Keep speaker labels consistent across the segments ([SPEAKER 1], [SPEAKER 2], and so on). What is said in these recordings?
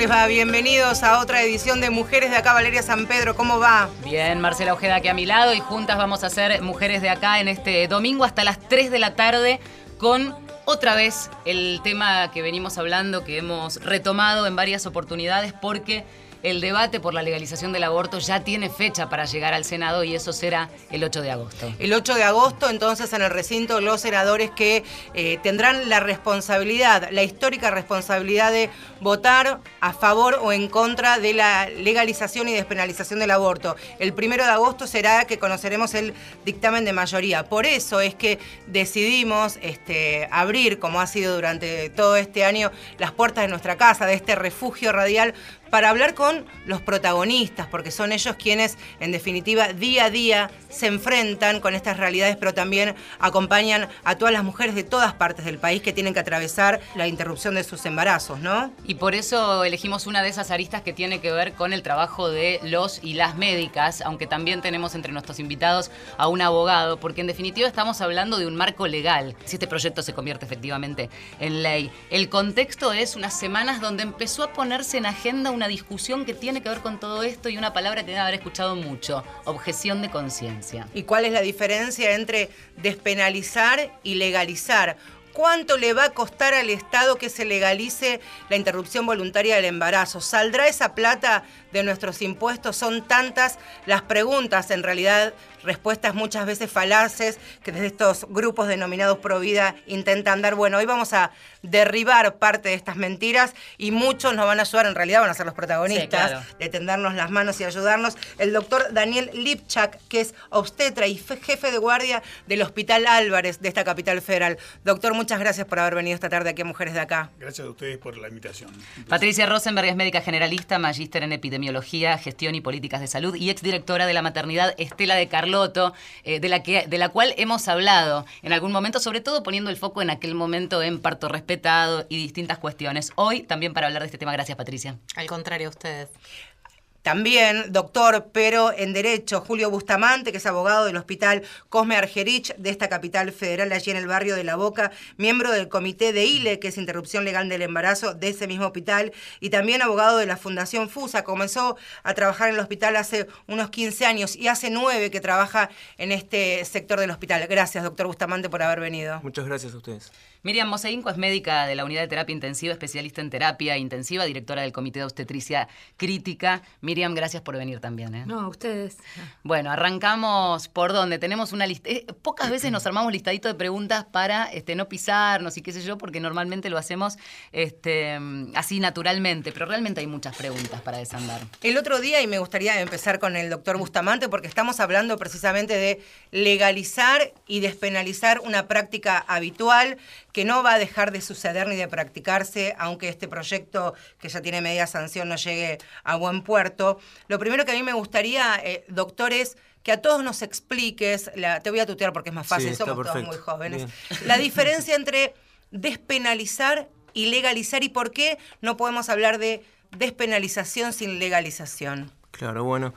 [SPEAKER 1] ¿Cómo les va? Bienvenidos a otra edición de Mujeres de Acá, Valeria San Pedro. ¿Cómo va?
[SPEAKER 2] Bien, Marcela Ojeda aquí a mi lado y juntas vamos a hacer Mujeres de Acá en este domingo hasta las 3 de la tarde con otra vez el tema que venimos hablando, que hemos retomado en varias oportunidades porque el debate por la legalización del aborto ya tiene fecha para llegar al Senado y eso será el 8 de agosto.
[SPEAKER 1] El 8 de agosto, entonces, en el recinto, los senadores que eh, tendrán la responsabilidad, la histórica responsabilidad de votar a favor o en contra de la legalización y despenalización del aborto. El 1 de agosto será que conoceremos el dictamen de mayoría. Por eso es que decidimos este, abrir, como ha sido durante todo este año, las puertas de nuestra casa, de este refugio radial para hablar con los protagonistas, porque son ellos quienes, en definitiva, día a día se enfrentan con estas realidades, pero también acompañan a todas las mujeres de todas partes del país que tienen que atravesar la interrupción de sus embarazos, ¿no?
[SPEAKER 2] Y por eso elegimos una de esas aristas que tiene que ver con el trabajo de los y las médicas, aunque también tenemos entre nuestros invitados a un abogado, porque en definitiva estamos hablando de un marco legal, si este proyecto se convierte efectivamente en ley. El contexto es unas semanas donde empezó a ponerse en agenda un una discusión que tiene que ver con todo esto y una palabra que deben haber escuchado mucho, objeción de conciencia.
[SPEAKER 1] ¿Y cuál es la diferencia entre despenalizar y legalizar? ¿Cuánto le va a costar al Estado que se legalice la interrupción voluntaria del embarazo? ¿Saldrá esa plata de nuestros impuestos? Son tantas las preguntas, en realidad respuestas muchas veces falaces que desde estos grupos denominados pro vida intentan dar. Bueno, hoy vamos a derribar parte de estas mentiras y muchos nos van a ayudar, en realidad van a ser los protagonistas, de tendernos las manos y ayudarnos. El doctor Daniel Lipchak, que es obstetra y jefe de guardia del Hospital Álvarez de esta capital federal. Doctor, muchas gracias por haber venido esta tarde aquí a Mujeres de Acá.
[SPEAKER 3] Gracias a ustedes por la invitación.
[SPEAKER 2] Patricia Rosenberg es médica generalista, magíster en epidemiología, gestión y políticas de salud y exdirectora de la maternidad Estela de Eh, de, la que, de la cual hemos hablado en algún momento, sobre todo poniendo el foco en aquel momento en parto respetado y distintas cuestiones. Hoy también para hablar de este tema. Gracias, Patricia.
[SPEAKER 4] Al contrario, ustedes.
[SPEAKER 1] También, doctor, pero en Derecho, Julio Bustamante, que es abogado del Hospital Cosme Argerich de esta capital federal, allí en el barrio de La Boca, miembro del Comité de ILE, que es Interrupción Legal del Embarazo de ese mismo hospital, y también abogado de la Fundación FUSA. Comenzó a trabajar en el hospital hace unos 15 años y hace 9 que trabaja en este sector del hospital. Gracias, doctor Bustamante, por haber venido.
[SPEAKER 5] Muchas gracias a ustedes.
[SPEAKER 2] Miriam Moseinco es médica de la Unidad de Terapia Intensiva, especialista en terapia intensiva, directora del Comité de Obstetricia Crítica. Miriam, gracias por venir también. ¿eh?
[SPEAKER 4] No, a ustedes.
[SPEAKER 2] Bueno, arrancamos por donde tenemos una lista. Eh, pocas veces nos armamos listadito de preguntas para este, no pisarnos y qué sé yo, porque normalmente lo hacemos este, así naturalmente, pero realmente hay muchas preguntas para desandar.
[SPEAKER 1] El otro día, y me gustaría empezar con el doctor Bustamante, porque estamos hablando precisamente de legalizar y despenalizar una práctica habitual que no va a dejar de suceder ni de practicarse, aunque este proyecto, que ya tiene media sanción, no llegue a buen puerto. Lo primero que a mí me gustaría, eh, doctor, es que a todos nos expliques, la, te voy a tutear porque es más fácil, somos todos muy jóvenes, la diferencia entre despenalizar y legalizar y por qué no podemos hablar de despenalización sin legalización.
[SPEAKER 5] Claro, bueno.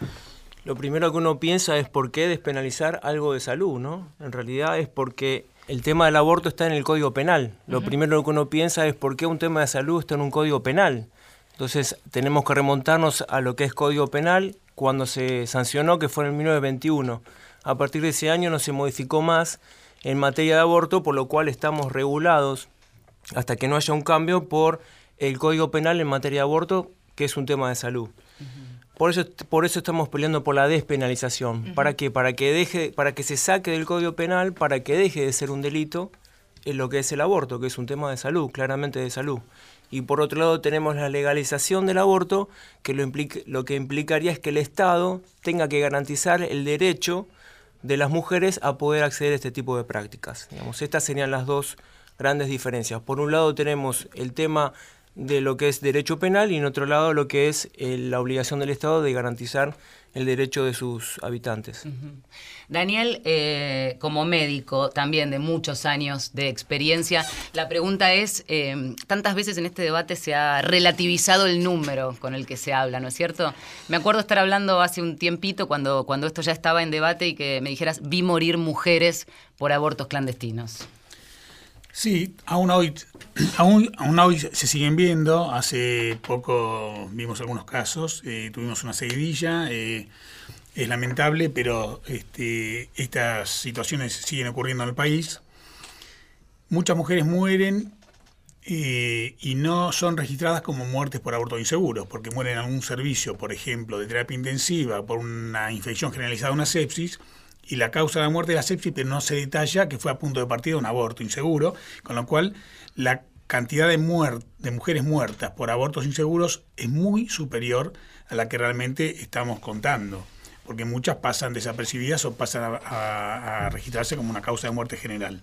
[SPEAKER 5] Lo primero que uno piensa es por qué despenalizar algo de salud, ¿no? En realidad es porque el tema del aborto está en el Código Penal. Lo primero que uno piensa es por qué un tema de salud está en un Código Penal. Entonces tenemos que remontarnos a lo que es Código Penal cuando se sancionó, que fue en el 1921. A partir de ese año no se modificó más en materia de aborto, por lo cual estamos regulados hasta que no haya un cambio por el Código Penal en materia de aborto, que es un tema de salud. Por eso, por eso estamos peleando por la despenalización. ¿Para qué? Para que, deje, para que se saque del Código Penal, para que deje de ser un delito en lo que es el aborto, que es un tema de salud, claramente de salud. Y por otro lado tenemos la legalización del aborto, que lo, lo que implicaría es que el Estado tenga que garantizar el derecho de las mujeres a poder acceder a este tipo de prácticas. Digamos, estas serían las dos grandes diferencias. Por un lado tenemos el tema de lo que es derecho penal y en otro lado lo que es eh, la obligación del Estado de garantizar el derecho de sus habitantes.
[SPEAKER 2] Daniel, eh, como médico también de muchos años de experiencia, la pregunta es, eh, tantas veces en este debate se ha relativizado el número con el que se habla, ¿no es cierto? Me acuerdo estar hablando hace un tiempito cuando, cuando esto ya estaba en debate y que me dijeras, vi morir mujeres por abortos clandestinos.
[SPEAKER 3] Sí, aún hoy, aún, aún hoy se siguen viendo. Hace poco vimos algunos casos, eh, tuvimos una seguidilla. Eh, es lamentable, pero este, estas situaciones siguen ocurriendo en el país. Muchas mujeres mueren eh, y no son registradas como muertes por aborto inseguro, porque mueren en algún servicio, por ejemplo, de terapia intensiva por una infección generalizada, una sepsis, y la causa de la muerte es la sepsis, no se detalla que fue a punto de partida un aborto inseguro, con lo cual la cantidad de, de mujeres muertas por abortos inseguros es muy superior a la que realmente estamos contando, porque muchas pasan desapercibidas o pasan a, registrarse como una causa de muerte general.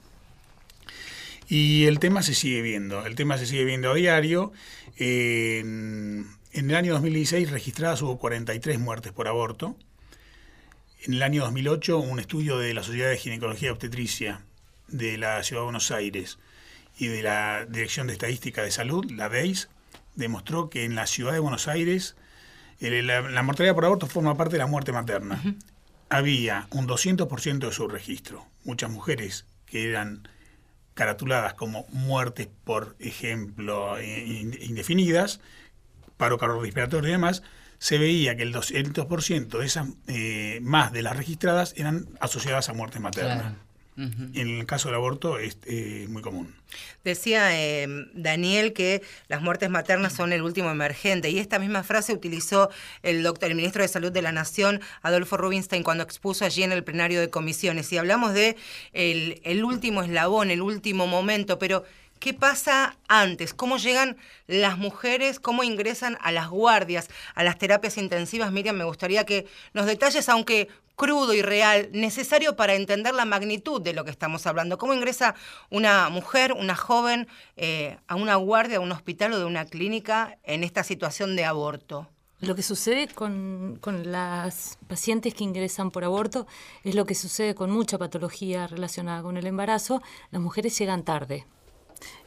[SPEAKER 3] Y el tema se sigue viendo, el tema se sigue viendo a diario. en el año 2016 registradas hubo 43 muertes por aborto, en el año 2008, un estudio de la Sociedad de Ginecología y Obstetricia de la Ciudad de Buenos Aires y de la Dirección de Estadística de Salud, la DEIS, demostró que en la Ciudad de Buenos Aires la, mortalidad por aborto forma parte de la muerte materna. Había un 200% de su registro. Muchas mujeres que eran caratuladas como muertes, por ejemplo, indefinidas, paro cardiorrespiratorio y demás, se veía que el 200% de esas, eh, más de las registradas, eran asociadas a muerte materna. En el caso del aborto es eh, muy común.
[SPEAKER 1] Decía eh, Daniel que las muertes maternas son el último emergente y esta misma frase utilizó el doctor, el ministro de Salud de la Nación, Adolfo Rubinstein, cuando expuso allí en el plenario de comisiones. Y hablamos de el, el último eslabón, el último momento, pero ¿Qué pasa antes? ¿Cómo llegan las mujeres? ¿Cómo ingresan a las guardias, a las terapias intensivas? Miriam, me gustaría que nos detalles, aunque crudo y real, necesario para entender la magnitud de lo que estamos hablando. ¿Cómo ingresa una mujer, una joven, eh, a una guardia, a un hospital o de una clínica en esta situación de aborto?
[SPEAKER 4] Lo que sucede con, con, las pacientes que ingresan por aborto es lo que sucede con mucha patología relacionada con el embarazo. Las mujeres llegan tarde.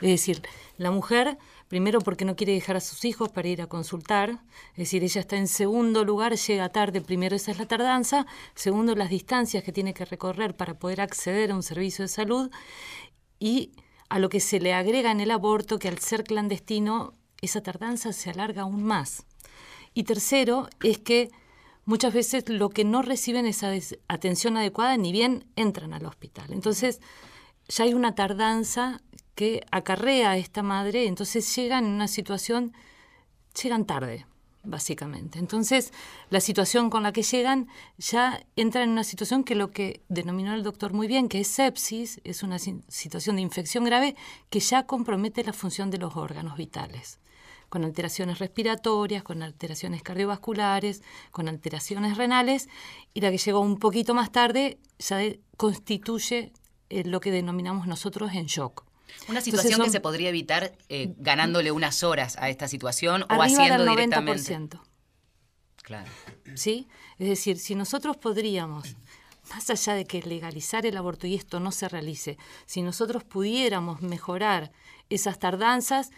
[SPEAKER 4] Es decir, la mujer, primero porque no quiere dejar a sus hijos para ir a consultar, es decir, ella está en segundo lugar, llega tarde, primero esa es la tardanza, segundo las distancias que tiene que recorrer para poder acceder a un servicio de salud y a lo que se le agrega en el aborto, que al ser clandestino, esa tardanza se alarga aún más. Y tercero, es que muchas veces lo que no reciben esa atención adecuada ni bien entran al hospital. Entonces, ya hay una tardanza que acarrea a esta madre, entonces llegan en una situación, llegan tarde, básicamente. Entonces, la situación con la que llegan ya entra en una situación que lo que denominó el doctor muy bien, que es sepsis, es una situación de infección grave que ya compromete la función de los órganos vitales con alteraciones respiratorias, con alteraciones cardiovasculares, con alteraciones renales, y la que llegó un poquito más tarde ya constituye eh, lo que denominamos nosotros en shock.
[SPEAKER 2] Una situación que se podría evitar eh, ganándole unas horas a esta situación o haciendo del 90%.
[SPEAKER 4] Claro. ¿Sí? Es decir, si nosotros podríamos, más allá de que legalizar el aborto y esto no se realice, si nosotros pudiéramos mejorar esas tardanzas,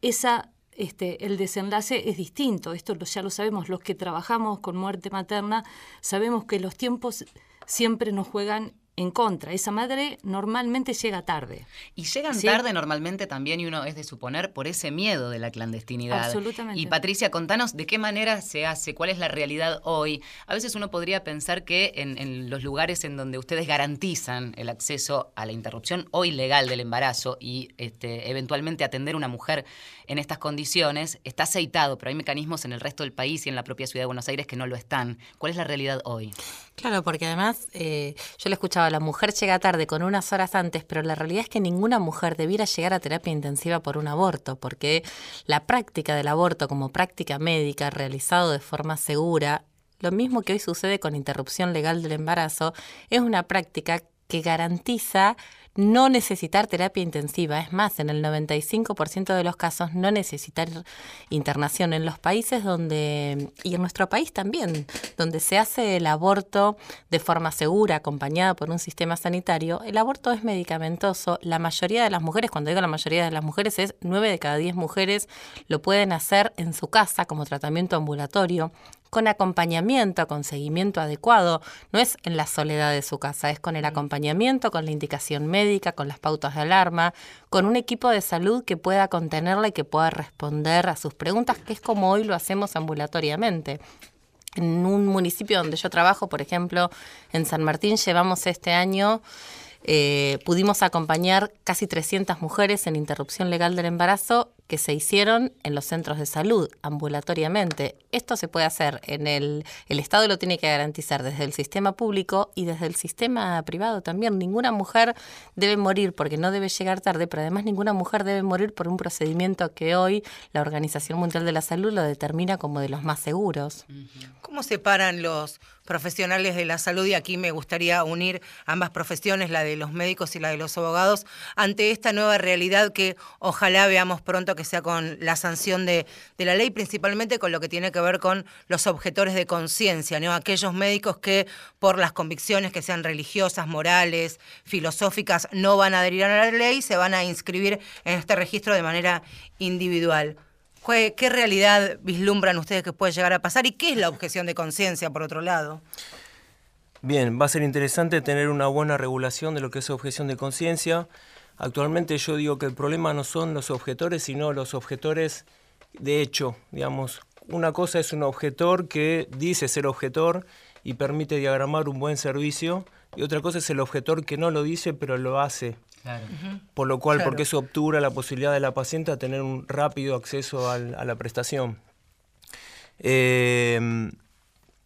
[SPEAKER 4] esa este, el desenlace es distinto. Esto ya lo sabemos, los que trabajamos con muerte materna, sabemos que los tiempos siempre nos juegan en contra. Esa madre normalmente llega tarde.
[SPEAKER 2] Y llegan tarde normalmente también, y uno es de suponer, por ese miedo de la clandestinidad.
[SPEAKER 4] Absolutamente.
[SPEAKER 2] Y Patricia, contanos de qué manera se hace, cuál es la realidad hoy. A veces uno podría pensar que en, los lugares en donde ustedes garantizan el acceso a la interrupción o ilegal del embarazo y este, eventualmente atender a una mujer en estas condiciones, está aceitado, pero hay mecanismos en el resto del país y en la propia ciudad de Buenos Aires que no lo están. ¿Cuál es la realidad hoy?
[SPEAKER 6] Claro, porque además eh, yo le escuchaba, la mujer llega tarde con unas horas antes, pero la realidad es que ninguna mujer debiera llegar a terapia intensiva por un aborto, porque la práctica del aborto como práctica médica realizado de forma segura, lo mismo que hoy sucede con interrupción legal del embarazo, es una práctica que garantiza no necesitar terapia intensiva. Es más, en el 95% de los casos no necesitar internación. En los países donde, y en nuestro país también, donde se hace el aborto de forma segura, acompañada por un sistema sanitario, el aborto es medicamentoso. La mayoría de las mujeres, cuando digo la mayoría de las mujeres, es 9 de cada 10 mujeres lo pueden hacer en su casa como tratamiento ambulatorio con acompañamiento, con seguimiento adecuado. No es en la soledad de su casa, es con el acompañamiento, con la indicación médica, con las pautas de alarma, con un equipo de salud que pueda contenerla y que pueda responder a sus preguntas, que es como hoy lo hacemos ambulatoriamente. En un municipio donde yo trabajo, por ejemplo, en San Martín, llevamos este año eh, pudimos acompañar casi 300 mujeres en interrupción legal del embarazo que se hicieron en los centros de salud ambulatoriamente. Esto se puede hacer en el, el Estado lo tiene que garantizar desde el sistema público y desde el sistema privado también. Ninguna mujer debe morir porque no debe llegar tarde, pero además ninguna mujer debe morir por un procedimiento que hoy la Organización Mundial de la Salud lo determina como de los más seguros.
[SPEAKER 1] ¿Cómo separan los profesionales de la salud y aquí me gustaría unir ambas profesiones, la de los médicos y la de los abogados, ante esta nueva realidad que ojalá veamos pronto que sea con la sanción de, la ley, principalmente con lo que tiene que ver con los objetores de conciencia, ¿no? aquellos médicos que por las convicciones que sean religiosas, morales, filosóficas, no van a adherir a la ley, se van a inscribir en este registro de manera individual. ¿Qué realidad vislumbran ustedes que puede llegar a pasar y qué es la objeción de conciencia, por otro lado?
[SPEAKER 5] Bien, va a ser interesante tener una buena regulación de lo que es objeción de conciencia. Actualmente yo digo que el problema no son los objetores, sino los objetores de hecho. Digamos, una cosa es un objetor que dice ser objetor y permite diagramar un buen servicio, y otra cosa es el objetor que no lo dice pero lo hace. Por lo cual, porque eso obtura la posibilidad de la paciente a tener un rápido acceso a la prestación. Eh,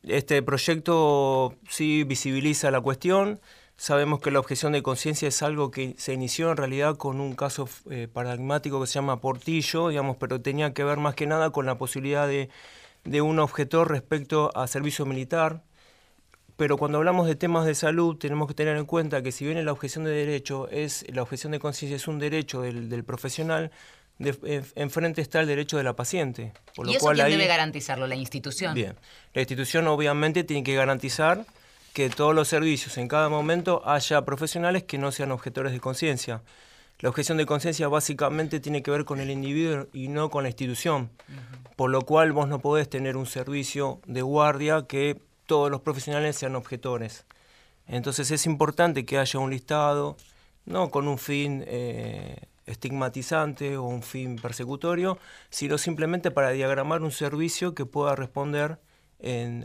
[SPEAKER 5] este proyecto sí visibiliza la cuestión. Sabemos que la objeción de conciencia es algo que se inició en realidad con un caso eh, paradigmático que se llama Portillo, digamos, pero tenía que ver más que nada con la posibilidad de, de un objetor respecto a servicio militar pero cuando hablamos de temas de salud tenemos que tener en cuenta que si bien la objeción de derecho es, la objeción de conciencia es un derecho del, profesional, enfrente está el derecho de la paciente.
[SPEAKER 2] Por ¿Y lo eso cual quién debe garantizarlo? ¿La institución?
[SPEAKER 5] Bien, la institución obviamente tiene que garantizar que todos los servicios en cada momento haya profesionales que no sean objetores de conciencia. La objeción de conciencia básicamente tiene que ver con el individuo y no con la institución, por lo cual vos no podés tener un servicio de guardia que todos los profesionales sean objetores. Entonces es importante que haya un listado, no con un fin eh, estigmatizante o un fin persecutorio, sino simplemente para diagramar un servicio que pueda responder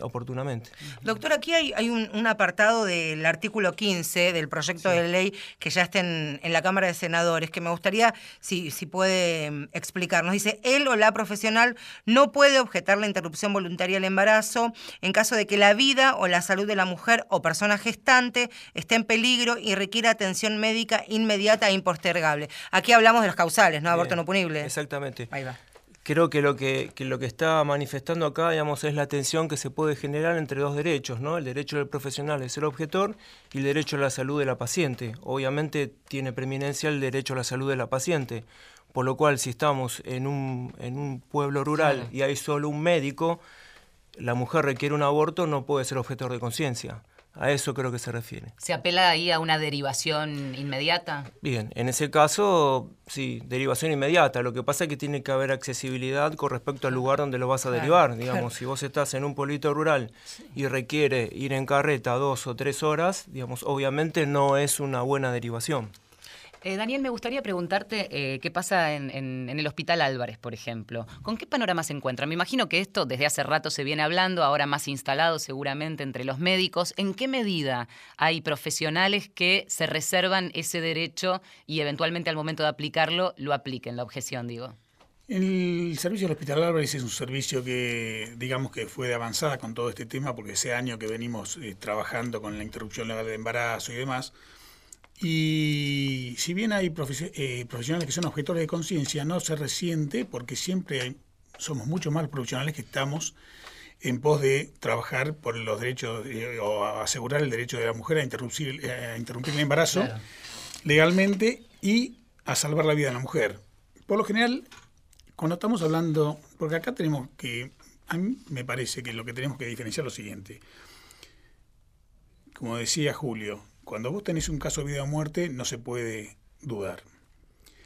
[SPEAKER 5] oportunamente.
[SPEAKER 1] Doctor, aquí hay, un, apartado del artículo 15 del proyecto de ley que ya está en, la Cámara de Senadores, que me gustaría, si, si puede mm, explicarnos. Dice, él o la profesional no puede objetar la interrupción voluntaria del embarazo en caso de que la vida o la salud de la mujer o persona gestante esté en peligro y requiera atención médica inmediata e impostergable. Aquí hablamos de los causales, ¿no? Aborto no punible.
[SPEAKER 5] Exactamente. Ahí va creo que lo que, lo que está manifestando acá, digamos, es la tensión que se puede generar entre dos derechos, ¿no? El derecho del profesional de ser objetor y el derecho a la salud de la paciente. Obviamente tiene preeminencia el derecho a la salud de la paciente, por lo cual si estamos en un, en un pueblo rural y hay solo un médico, la mujer requiere un aborto, no puede ser objetor de conciencia. A eso creo que se refiere.
[SPEAKER 2] ¿Se apela ahí a una derivación inmediata?
[SPEAKER 5] Bien, en ese caso, sí, derivación inmediata. Lo que pasa es que tiene que haber accesibilidad con respecto al lugar donde lo vas a derivar. Digamos, si vos estás en un pueblito rural y requiere ir en carreta dos o tres horas, digamos, obviamente no es una buena derivación.
[SPEAKER 2] Eh, Daniel, me gustaría preguntarte eh, qué pasa en, el Hospital Álvarez, por ejemplo. ¿Con qué panorama se encuentra? Me imagino que esto desde hace rato se viene hablando, ahora más instalado seguramente entre los médicos. ¿En qué medida hay profesionales que se reservan ese derecho y eventualmente al momento de aplicarlo lo apliquen, la objeción, digo?
[SPEAKER 3] El servicio del Hospital Álvarez es un servicio que, digamos que fue de avanzada con todo este tema, porque ese año que venimos eh, trabajando con la interrupción legal de embarazo y demás, y si bien hay eh, profesionales que son objetores de conciencia, no se resiente porque siempre somos mucho más profesionales que estamos en pos de trabajar por los derechos eh, o asegurar el derecho de la mujer a interrumpir, a interrumpir el embarazo legalmente y a salvar la vida de la mujer. Por lo general, cuando estamos hablando, porque acá tenemos que, a mí me parece que lo que tenemos que diferenciar es lo siguiente. Como decía Julio, cuando vos tenés un caso de vida o muerte, no se puede dudar.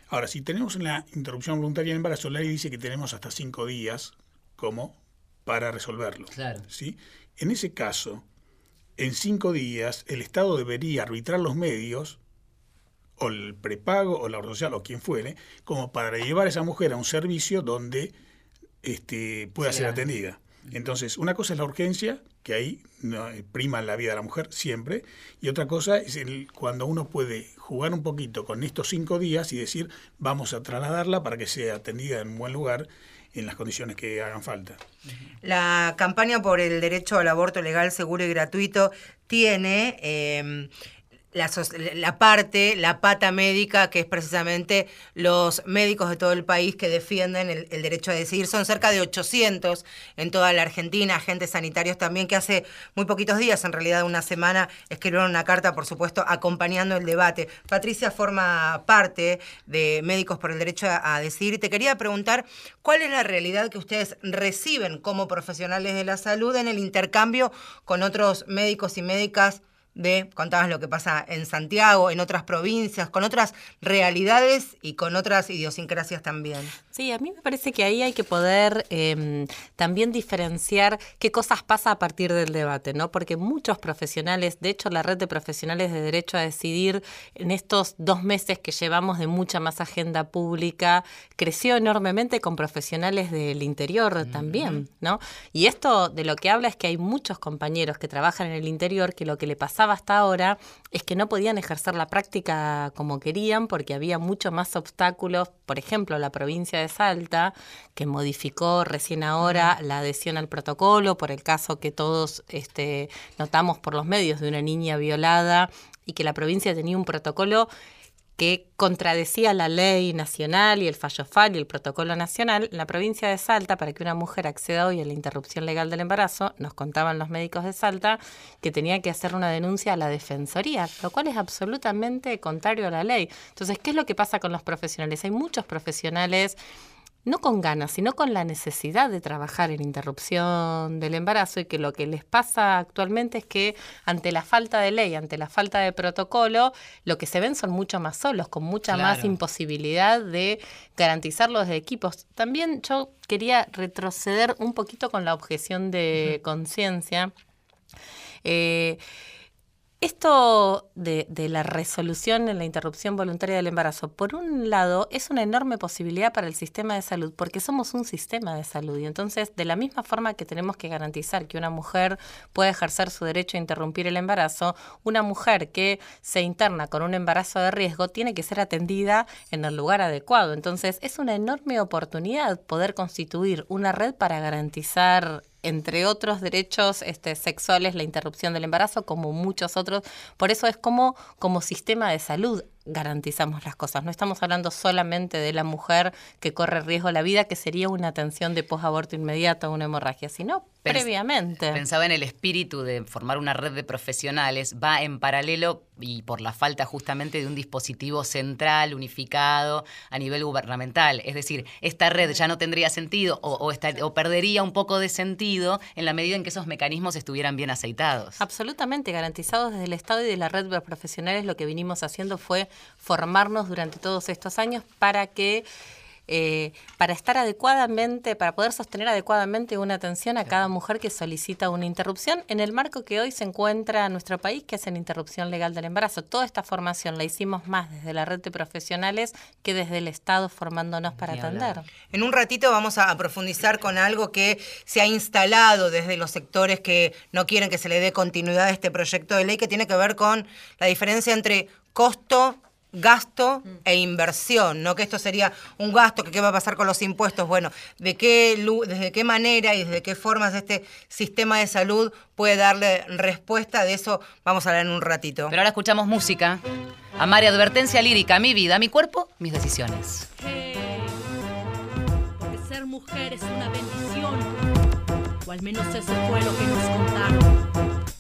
[SPEAKER 3] Ahora, si tenemos la interrupción voluntaria del embarazo, la ley dice que tenemos hasta cinco días como para resolverlo.
[SPEAKER 2] Claro.
[SPEAKER 3] ¿sí? En ese caso, en cinco días, el Estado debería arbitrar los medios, o el prepago, o la obra social, o quien fuere, como para llevar a esa mujer a un servicio donde este, pueda ser atendida. Entonces, una cosa es la urgencia, que ahí eh, prima la vida de la mujer siempre, y otra cosa es el, cuando uno puede jugar un poquito con estos cinco días y decir, vamos a trasladarla para que sea atendida en un buen lugar en las condiciones que hagan falta.
[SPEAKER 1] La campaña por el derecho al aborto legal, seguro y gratuito tiene eh, la, parte, la pata médica, que es precisamente los médicos de todo el país que defienden el, el derecho a decidir. Son cerca de 800 en toda la Argentina, agentes sanitarios también, que hace muy poquitos días, en realidad una semana, escribieron una carta, por supuesto, acompañando el debate. Patricia forma parte de Médicos por el Derecho a, a Decidir y te quería preguntar cuál es la realidad que ustedes reciben como profesionales de la salud en el intercambio con otros médicos y médicas de, contabas lo que pasa en Santiago, en otras provincias, con otras realidades y con otras idiosincrasias también.
[SPEAKER 6] Sí, a mí me parece que ahí hay que poder eh, también diferenciar qué cosas pasa a partir del debate, ¿no? Porque muchos profesionales, de hecho la red de profesionales de derecho a decidir en estos dos meses que llevamos de mucha más agenda pública, creció enormemente con profesionales del interior también, ¿no? Y esto de lo que habla es que hay muchos compañeros que trabajan en el interior que lo que le pasaba hasta ahora es que no podían ejercer la práctica como querían porque había mucho más obstáculos, por ejemplo, la provincia de Salta, que modificó recién ahora la adhesión al protocolo por el caso que todos este, notamos por los medios de una niña violada y que la provincia tenía un protocolo que contradecía la ley nacional y el fallo FAL y el protocolo nacional, la provincia de Salta, para que una mujer acceda hoy a la interrupción legal del embarazo, nos contaban los médicos de Salta que tenía que hacer una denuncia a la defensoría, lo cual es absolutamente contrario a la ley. Entonces, ¿qué es lo que pasa con los profesionales? Hay muchos profesionales no con ganas, sino con la necesidad de trabajar en interrupción del embarazo y que lo que les pasa actualmente es que ante la falta de ley, ante la falta de protocolo, lo que se ven son mucho más solos, con mucha más imposibilidad de garantizar los equipos. También yo quería retroceder un poquito con la objeción de conciencia. Eh, esto de, de la resolución en la interrupción voluntaria del embarazo, por un lado, es una enorme posibilidad para el sistema de salud, porque somos un sistema de salud. Y entonces, de la misma forma que tenemos que garantizar que una mujer pueda ejercer su derecho a interrumpir el embarazo, una mujer que se interna con un embarazo de riesgo tiene que ser atendida en el lugar adecuado. Entonces, es una enorme oportunidad poder constituir una red para garantizar entre otros derechos este, sexuales, la interrupción del embarazo, como muchos otros. Por eso es como, como sistema de salud garantizamos las cosas. No estamos hablando solamente de la mujer que corre riesgo a la vida, que sería una atención de posaborto inmediato o una hemorragia, sino
[SPEAKER 2] Pens-
[SPEAKER 6] previamente.
[SPEAKER 2] Pensaba en el espíritu de formar una red de profesionales, va en paralelo y por la falta justamente de un dispositivo central, unificado a nivel gubernamental. Es decir, esta red ya no tendría sentido o, o o perdería un poco de sentido en la medida en que esos mecanismos estuvieran bien aceitados.
[SPEAKER 6] Absolutamente garantizados desde el Estado y de la red de profesionales, lo que vinimos haciendo fue formarnos durante todos estos años para que eh, para estar adecuadamente, para poder sostener adecuadamente una atención a cada mujer que solicita una interrupción en el marco que hoy se encuentra nuestro país, que es en interrupción legal del embarazo. Toda esta formación la hicimos más desde la red de profesionales que desde el Estado formándonos para atender.
[SPEAKER 1] En un ratito vamos a profundizar con algo que se ha instalado desde los sectores que no quieren que se le dé continuidad a este proyecto de ley, que tiene que ver con la diferencia entre costo gasto e inversión, ¿no? Que esto sería un gasto, que qué va a pasar con los impuestos, bueno, de qué lu- desde qué manera y desde qué formas este sistema de salud puede darle respuesta, de eso vamos a hablar en un ratito.
[SPEAKER 2] Pero ahora escuchamos música. Amar y advertencia lírica, mi vida, mi cuerpo, mis decisiones.
[SPEAKER 7] Porque ser mujer es una bendición. O al menos eso fue lo que nos contaron.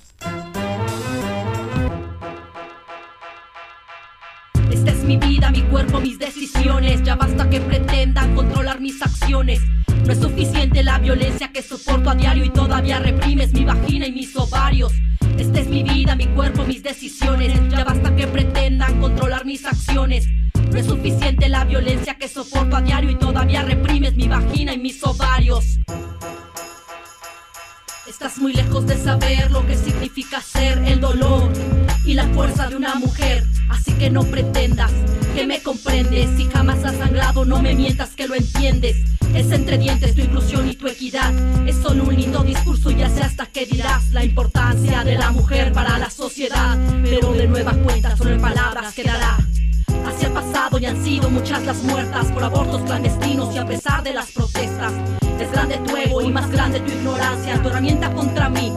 [SPEAKER 7] Es mi vida, mi cuerpo, mis decisiones. Ya basta que pretendan controlar mis acciones. No es suficiente la violencia que soporto a diario y todavía reprimes mi vagina y mis ovarios. Esta es mi vida, mi cuerpo, mis decisiones. Ya basta que pretendan controlar mis acciones. No es suficiente la violencia que soporto a diario y todavía reprimes mi vagina y mis ovarios. Estás muy lejos de saber lo que significa ser el dolor y la fuerza de una mujer. Así que no pretendas que me comprendes. Si jamás has sangrado, no me mientas que lo entiendes. Es entre dientes tu inclusión y tu equidad. Es solo un lindo discurso, ya sé hasta qué dirás. La importancia de la mujer para la sociedad. Pero de nueva cuenta, solo en palabras quedará. Hacia el pasado y han sido muchas las muertas por abortos clandestinos y a pesar de las protestas. Es grande tu ego y más grande tu ignorancia. Tu herramienta contra mí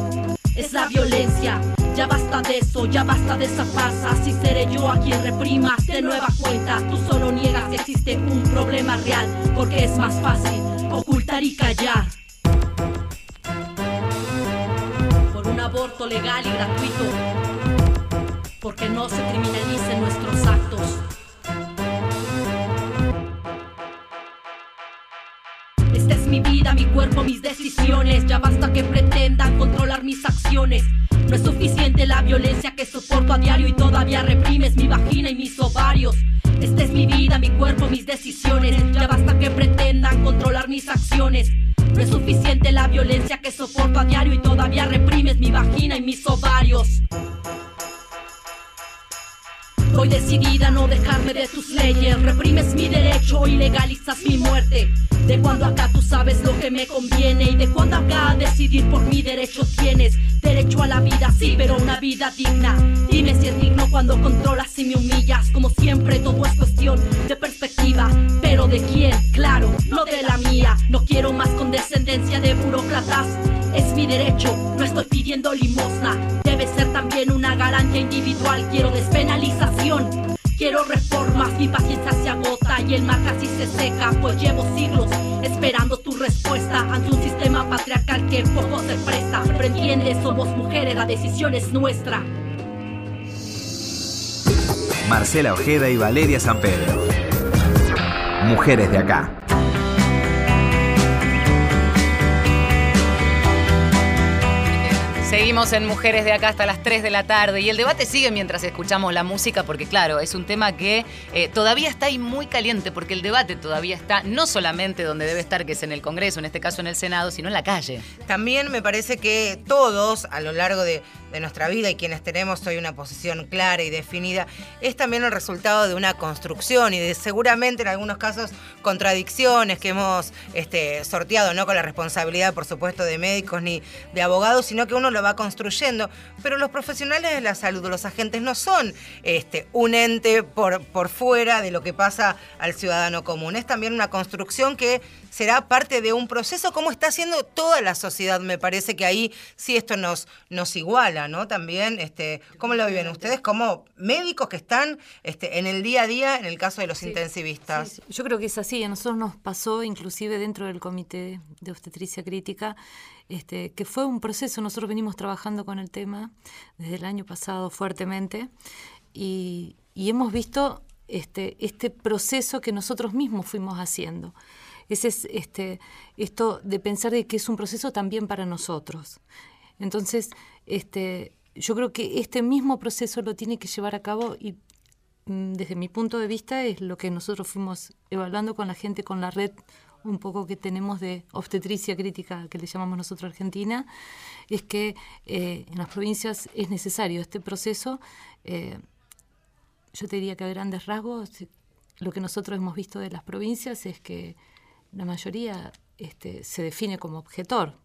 [SPEAKER 7] es la violencia. Ya basta de eso, ya basta de esa farsa. Si seré yo a quien reprimas de nueva cuenta. Tú solo niegas que existe un problema real, porque es más fácil ocultar y callar. Por un aborto legal y gratuito. Porque no se criminalicen nuestros actos. Esta es mi vida, mi cuerpo, mis decisiones. Ya basta que pretendan controlar mis acciones. No es suficiente la violencia que soporto a diario y todavía reprimes mi vagina y mis ovarios. Esta es mi vida, mi cuerpo, mis decisiones. Ya basta que pretendan controlar mis acciones. No es suficiente la violencia que soporto a diario y todavía reprimes mi vagina y mis ovarios. Voy decidida a no dejarme de tus leyes. Reprimes mi derecho y legalizas mi muerte. De cuando acá tú sabes lo que me conviene y de cuando acá decidir por mi derecho tienes. Derecho a la vida, sí, pero una vida digna. Dime si es digno cuando controlas y me humillas. Como siempre, todo es cuestión de perspectiva. Pero de quién, claro, no de la mía. No quiero más condescendencia de burócratas. Es mi derecho, no estoy pidiendo limosna. Debe ser también una garantía individual. Quiero despenalización. Quiero reformas, mi paciencia se agota y el mar casi se seca, pues llevo siglos esperando tu respuesta ante un sistema patriarcal que poco se presta. Pero entiendes, somos mujeres, la decisión es nuestra.
[SPEAKER 8] Marcela Ojeda y Valeria San Pedro. Mujeres de acá.
[SPEAKER 2] Seguimos en Mujeres de acá hasta las 3 de la tarde y el debate sigue mientras escuchamos la música porque claro, es un tema que eh, todavía está ahí muy caliente porque el debate todavía está no solamente donde debe estar, que es en el Congreso, en este caso en el Senado, sino en la calle.
[SPEAKER 1] También me parece que todos a lo largo de, nuestra vida y quienes tenemos hoy una posición clara y definida, es también el resultado de una construcción y de seguramente en algunos casos contradicciones que hemos este, sorteado, no con la responsabilidad, por supuesto, de médicos ni de abogados, sino que uno lo va construyendo. Pero los profesionales de la salud, los agentes, no son este, un ente por, por fuera de lo que pasa al ciudadano común. Es también una construcción que será parte de un proceso, como está haciendo toda la sociedad. Me parece que ahí sí esto nos, nos iguala, ¿no? También, este, ¿cómo lo viven ustedes como médicos que están este, en el día a día en el caso de los
[SPEAKER 4] Sí,
[SPEAKER 1] intensivistas?
[SPEAKER 4] sí, sí. Yo creo que es así. A nosotros nos pasó, inclusive dentro del Comité de Obstetricia Crítica, este, que fue un proceso. Nosotros venimos trabajando con el tema desde el año pasado fuertemente y, hemos visto este, este proceso que nosotros mismos fuimos haciendo. Ese es este, esto de pensar de que es un proceso también para nosotros. Entonces, este, yo creo que este mismo proceso lo tiene que llevar a cabo y mm, desde mi punto de vista es lo que nosotros fuimos evaluando con la gente, con la red un poco que tenemos de obstetricia crítica que le llamamos nosotros Argentina, es que eh, en las provincias es necesario este proceso. eh, yo te diría que a grandes rasgos eh, lo que nosotros hemos visto de las provincias es que la mayoría este, se define como objetor,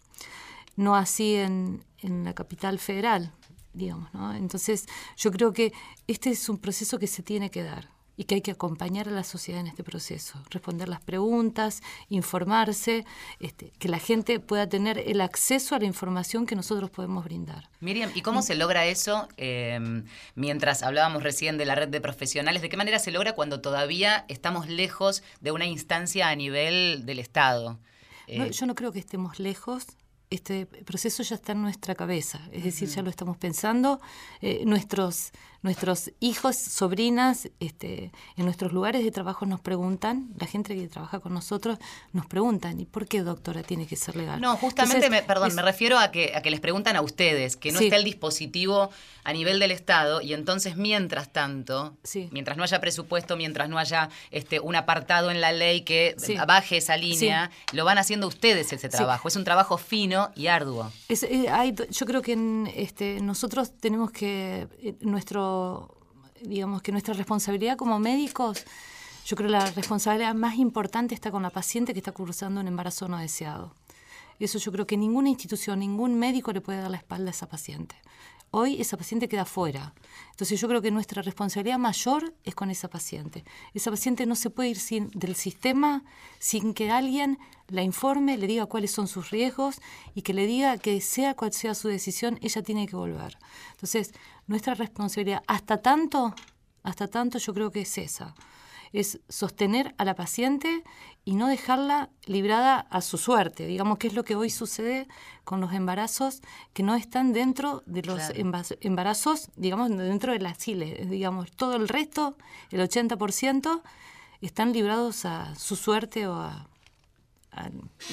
[SPEAKER 4] no así en, en la capital federal, digamos. ¿no? Entonces, yo creo que este es un proceso que se tiene que dar y que hay que acompañar a la sociedad en este proceso, responder las preguntas, informarse, este, que la gente pueda tener el acceso a la información que nosotros podemos brindar.
[SPEAKER 2] Miriam, ¿y cómo se logra eso? eh, mientras hablábamos recién de la red de profesionales, ¿de qué manera se logra cuando todavía estamos lejos de una instancia a nivel del Estado?
[SPEAKER 4] No,
[SPEAKER 2] Eh,
[SPEAKER 4] yo no creo que estemos lejos. Este proceso ya está en nuestra cabeza, es decir, ya lo estamos pensando. Eh, nuestros, nuestros hijos, sobrinas, este, en nuestros lugares de trabajo nos preguntan, la gente que trabaja con nosotros nos preguntan, ¿y por qué doctora tiene que ser legal?
[SPEAKER 2] No, justamente, me, perdón, me refiero a que, a que les preguntan a ustedes, que no está el dispositivo a nivel del Estado y entonces mientras tanto, mientras no haya presupuesto, mientras no haya este, un apartado en la ley que baje esa línea, lo van haciendo ustedes ese trabajo. Es un trabajo fino y arduo.
[SPEAKER 4] Eh, yo creo que este, nosotros tenemos que, eh, nuestro, digamos que nuestra responsabilidad como médicos, yo creo la responsabilidad más importante está con la paciente que está cursando un embarazo no deseado. Eso yo creo que ninguna institución, ningún médico le puede dar la espalda a esa paciente. Hoy esa paciente queda fuera. Entonces yo creo que nuestra responsabilidad mayor es con esa paciente. Esa paciente no se puede ir del sistema sin que alguien la informe, le diga cuáles son sus riesgos y que le diga que sea cual sea su decisión, ella tiene que volver. Entonces, nuestra responsabilidad, hasta tanto, hasta tanto yo creo que es esa es sostener a la paciente y no dejarla librada a su suerte. Digamos que es lo que hoy sucede con los embarazos que no están dentro de los embarazos, digamos, dentro de las CILE. Digamos, todo el resto, el 80%, están librados a su suerte o a,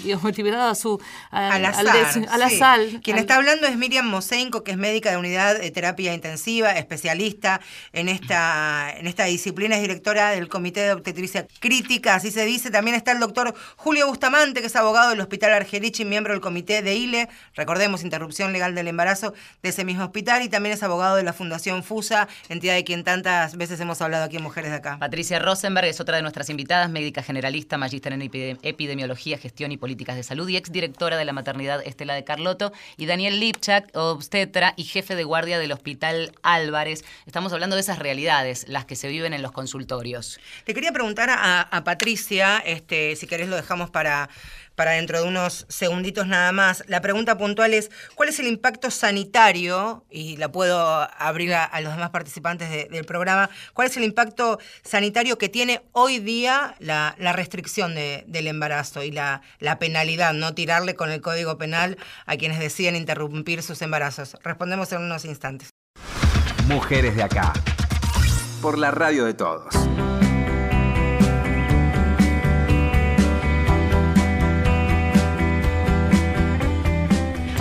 [SPEAKER 4] digamos, liberado a su
[SPEAKER 1] al azar, Quien está hablando es Miriam Mosenko, que es médica de unidad de terapia intensiva, especialista en esta, en esta disciplina, es directora del Comité de Obstetricia Crítica, así se dice. También está el doctor Julio Bustamante, que es abogado del Hospital Argerichi, miembro del Comité de ILE, recordemos, interrupción legal del embarazo de ese mismo hospital, y también es abogado de la Fundación FUSA, entidad de quien tantas veces hemos hablado aquí en Mujeres de Acá.
[SPEAKER 2] Patricia Rosenberg es otra de nuestras invitadas, médica generalista, magíster en epidemiología Gestión y Políticas de Salud y exdirectora de la maternidad Estela de Carlotto, y Daniel Lipchak, obstetra y jefe de guardia del Hospital Álvarez. Estamos hablando de esas realidades, las que se viven en los consultorios.
[SPEAKER 1] Te quería preguntar a, a Patricia, este, si querés lo dejamos para para dentro de unos segunditos nada más. La pregunta puntual es, ¿cuál es el impacto sanitario? Y la puedo abrir a, los demás participantes del programa. ¿Cuál es el impacto sanitario que tiene hoy día la, restricción del embarazo y la, la penalidad, no tirarle con el Código Penal a quienes deciden interrumpir sus embarazos? Respondemos en unos instantes.
[SPEAKER 8] Mujeres de acá. Por la radio de todos.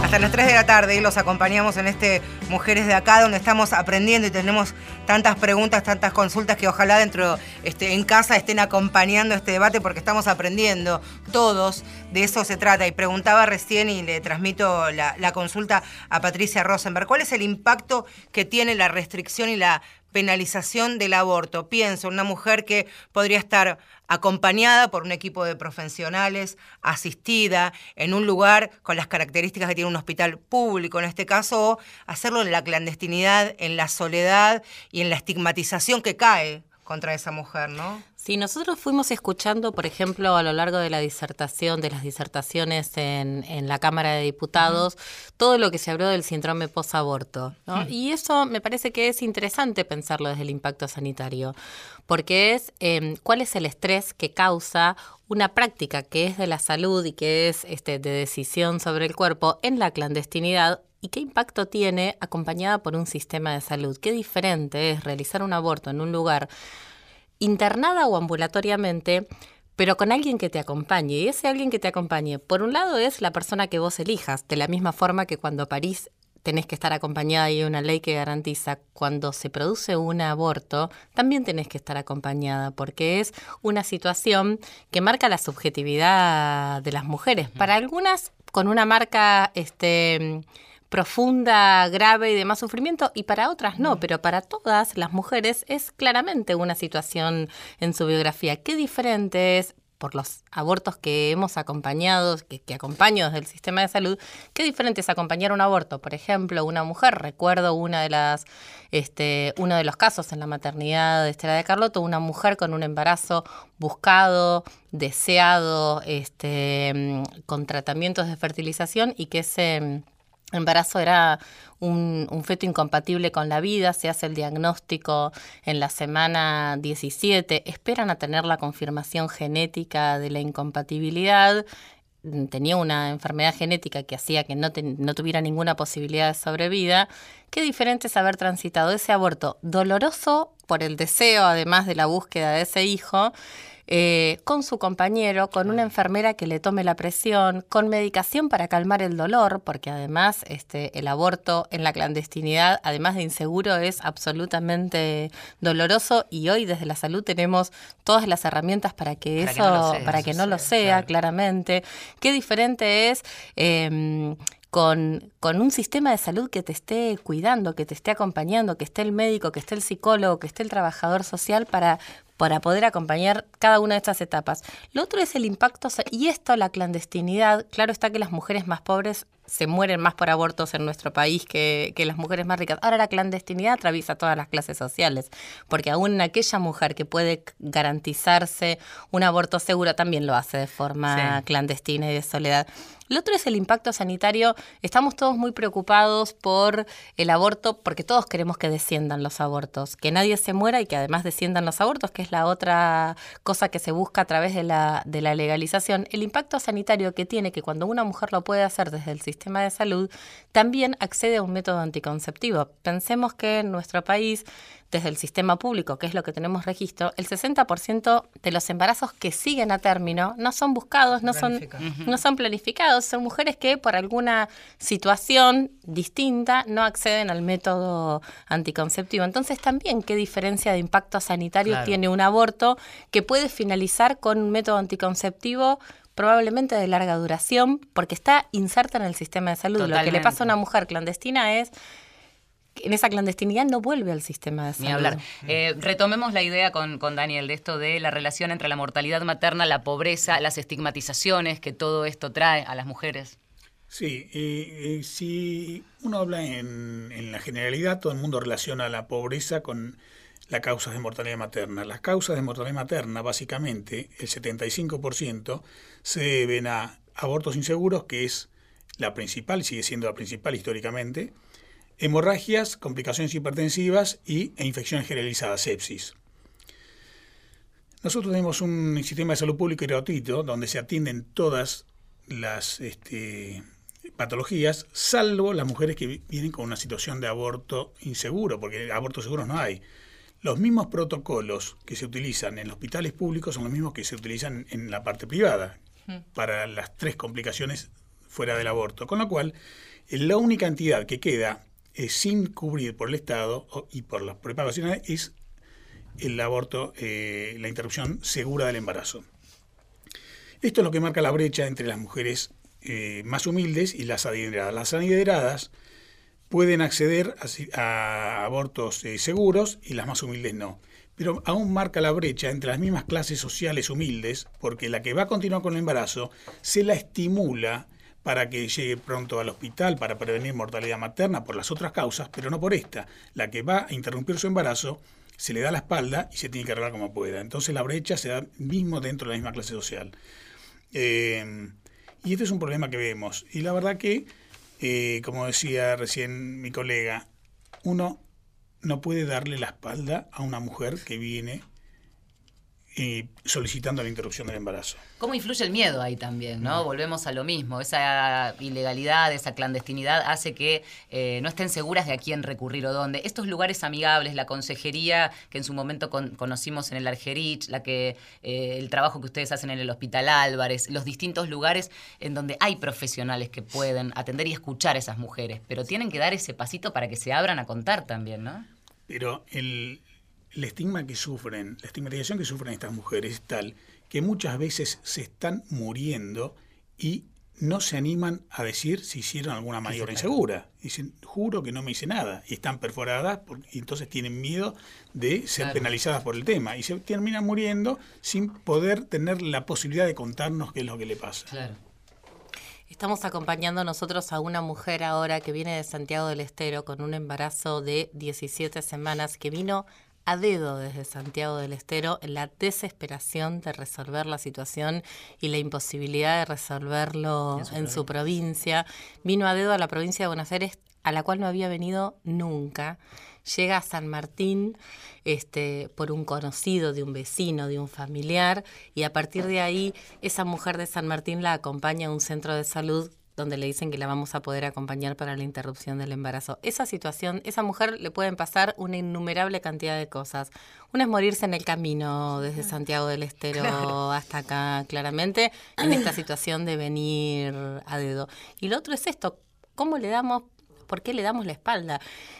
[SPEAKER 1] Hasta las 3 de la tarde y los acompañamos en este Mujeres de Acá, donde estamos aprendiendo y tenemos tantas preguntas, tantas consultas que ojalá dentro, este, en casa estén acompañando este debate porque estamos aprendiendo todos, de eso se trata. Y preguntaba recién y le transmito la, la consulta a Patricia Rosenberg, ¿cuál es el impacto que tiene la restricción y la penalización del aborto. Pienso, una mujer que podría estar acompañada por un equipo de profesionales, asistida, en un lugar con las características que tiene un hospital público en este caso, o hacerlo en la clandestinidad, en la soledad y en la estigmatización que cae contra esa mujer, ¿no?
[SPEAKER 6] Sí, nosotros fuimos escuchando, por ejemplo, a lo largo de la disertación, de las disertaciones en, en la Cámara de Diputados, todo lo que se habló del síndrome posaborto. ¿no? Y eso me parece que es interesante pensarlo desde el impacto sanitario, porque es em, cuál es el estrés que causa una práctica que es de la salud y que es este, de decisión sobre el cuerpo en la clandestinidad ¿Y qué impacto tiene acompañada por un sistema de salud? ¿Qué diferente es realizar un aborto en un lugar internada o ambulatoriamente, pero con alguien que te acompañe. Y ese alguien que te acompañe, por un lado, es la persona que vos elijas, de la misma forma que cuando parís tenés que estar acompañada y hay una ley que garantiza cuando se produce un aborto, también tenés que estar acompañada, porque es una situación que marca la subjetividad de las mujeres. Para algunas, con una marca este, profunda, grave y de más sufrimiento, y para otras no, pero para todas las mujeres es claramente una situación en su biografía. Qué diferente es por los abortos que hemos acompañado, que, que, acompaño desde el sistema de salud, qué diferente es acompañar un aborto. Por ejemplo, una mujer, recuerdo una de las, este, uno de los casos en la maternidad de Estela de Carlotto, una mujer con un embarazo buscado, deseado, este, con tratamientos de fertilización y que se embarazo era un, feto incompatible con la vida, se hace el diagnóstico en la semana 17, esperan a tener la confirmación genética de la incompatibilidad, tenía una enfermedad genética que hacía que no, no tuviera ninguna posibilidad de sobrevida. Qué diferente es haber transitado ese aborto doloroso por el deseo, además de la búsqueda de ese hijo, eh, con su compañero, con una enfermera que le tome la presión, con medicación para calmar el dolor, porque además este, el aborto en la clandestinidad, además de inseguro, es absolutamente doloroso. Y hoy desde la salud tenemos todas las herramientas para que
[SPEAKER 2] Para que
[SPEAKER 6] eso,
[SPEAKER 2] no lo sea,
[SPEAKER 6] para que no lo sea, claramente. Qué diferente es... em, con, con un sistema de salud que te esté cuidando, que te esté acompañando, que esté el médico, que esté el psicólogo, que esté el trabajador social para, para poder acompañar cada una de estas etapas. Lo otro es el impacto, y esto, la clandestinidad, claro está que las mujeres más pobres se mueren más por abortos en nuestro país que, que las mujeres más ricas. Ahora la clandestinidad atraviesa todas las clases sociales, porque aún aquella mujer que puede garantizarse un aborto seguro también lo hace de forma
[SPEAKER 2] Sí.
[SPEAKER 6] clandestina y de soledad. Lo otro es el impacto sanitario. Estamos todos muy preocupados por el aborto, porque todos queremos que desciendan los abortos, que nadie se muera y que además desciendan los abortos, que es la otra cosa que se busca a través de la, de la legalización. El impacto sanitario que tiene que cuando una mujer lo puede hacer desde el sistema de salud, también accede a un método anticonceptivo. Pensemos que en nuestro país desde el sistema público, que es lo que tenemos registro, el 60% de los embarazos que siguen a término no son buscados, no son, no son planificados, son mujeres que por alguna situación distinta no acceden al método anticonceptivo. Entonces también qué diferencia de impacto sanitario
[SPEAKER 2] Claro.
[SPEAKER 6] tiene un aborto que puede finalizar con un método anticonceptivo probablemente de larga duración, porque está inserta en el sistema de salud. Lo que le pasa a una mujer clandestina es en esa clandestinidad no vuelve al sistema de salud.
[SPEAKER 2] Ni hablar. Eh, retomemos la idea con, con Daniel de esto de la relación entre la mortalidad materna, la pobreza, las estigmatizaciones que todo esto trae a las mujeres.
[SPEAKER 3] Sí, eh, eh, si uno habla en, en la generalidad, todo el mundo relaciona la pobreza con las causas de mortalidad materna. Las causas de mortalidad materna, básicamente, el 75% se deben a abortos inseguros, que es la principal, sigue siendo la principal históricamente, hemorragias, complicaciones hipertensivas y, e infecciones generalizadas, sepsis. Nosotros tenemos un sistema de salud público y gratuito donde se atienden todas las este, patologías, salvo las mujeres que vi- vienen con una situación de aborto inseguro, porque abortos seguros no hay. Los mismos protocolos que se utilizan en hospitales públicos son los mismos que se utilizan en la parte privada para las tres complicaciones fuera del aborto. Con lo cual, la única entidad que queda sin cubrir por el Estado y por las preparadas nacionales es el aborto, eh, la interrupción segura del embarazo. Esto es lo que marca la brecha entre las mujeres eh, más humildes y las adineradas. Las adineradas pueden acceder a abortos eh, seguros y las más humildes no. Pero aún marca la brecha entre las mismas clases sociales humildes, porque la que va a continuar con el embarazo se la estimula para que llegue pronto al hospital para prevenir mortalidad materna por las otras causas, pero no por esta. La que va a interrumpir su embarazo se le da la espalda y se tiene que arreglar como pueda. Entonces la brecha se da mismo dentro de la misma clase social. Eh, y este es un problema que vemos. Y la verdad que, eh, como decía recién mi colega, uno no puede darle la espalda a una mujer que viene eh, solicitando la interrupción del embarazo.
[SPEAKER 2] ¿Cómo influye el miedo ahí también? ¿no? Volvemos a lo mismo. Esa ilegalidad, esa clandestinidad hace que eh, no estén seguras de a quién recurrir o dónde. Estos lugares amigables, la consejería que en su momento con- conocimos en el Argerich, la que, eh, el trabajo que ustedes hacen en el Hospital Álvarez, los distintos lugares en donde hay profesionales que pueden atender y escuchar a esas mujeres, pero tienen que dar ese pasito para que se abran a contar también, ¿no?
[SPEAKER 3] Pero el, el estigma que sufren, la estigmatización que sufren estas mujeres es tal que muchas veces se están muriendo y no se animan a decir si hicieron alguna maniobra insegura. Dicen, juro que no me hice nada. Y están perforadas por- y entonces tienen miedo de ser
[SPEAKER 2] Claro.
[SPEAKER 3] penalizadas por el tema. Y se terminan muriendo sin poder tener la posibilidad de contarnos qué es lo que le pasa.
[SPEAKER 2] Claro.
[SPEAKER 6] Estamos acompañando nosotros a una mujer ahora que viene de Santiago del Estero con un embarazo de 17 semanas que vino a dedo desde Santiago del Estero en la desesperación de resolver la situación y la imposibilidad de resolverlo en su, provincia. Vino a dedo a la provincia de Buenos Aires a la cual no había venido nunca. Llega a San Martín este, por un conocido de un vecino, de un familiar, y a partir de ahí esa mujer de San Martín la acompaña a un centro de salud donde le dicen que la vamos a poder acompañar para la interrupción del embarazo. Esa situación, esa mujer le pueden pasar una innumerable cantidad de cosas. Una es morirse en el camino desde Santiago del Estero hasta acá, claramente, en esta situación de venir a dedo. Y lo otro es esto, ¿cómo le damos ¿Por qué le damos la espalda?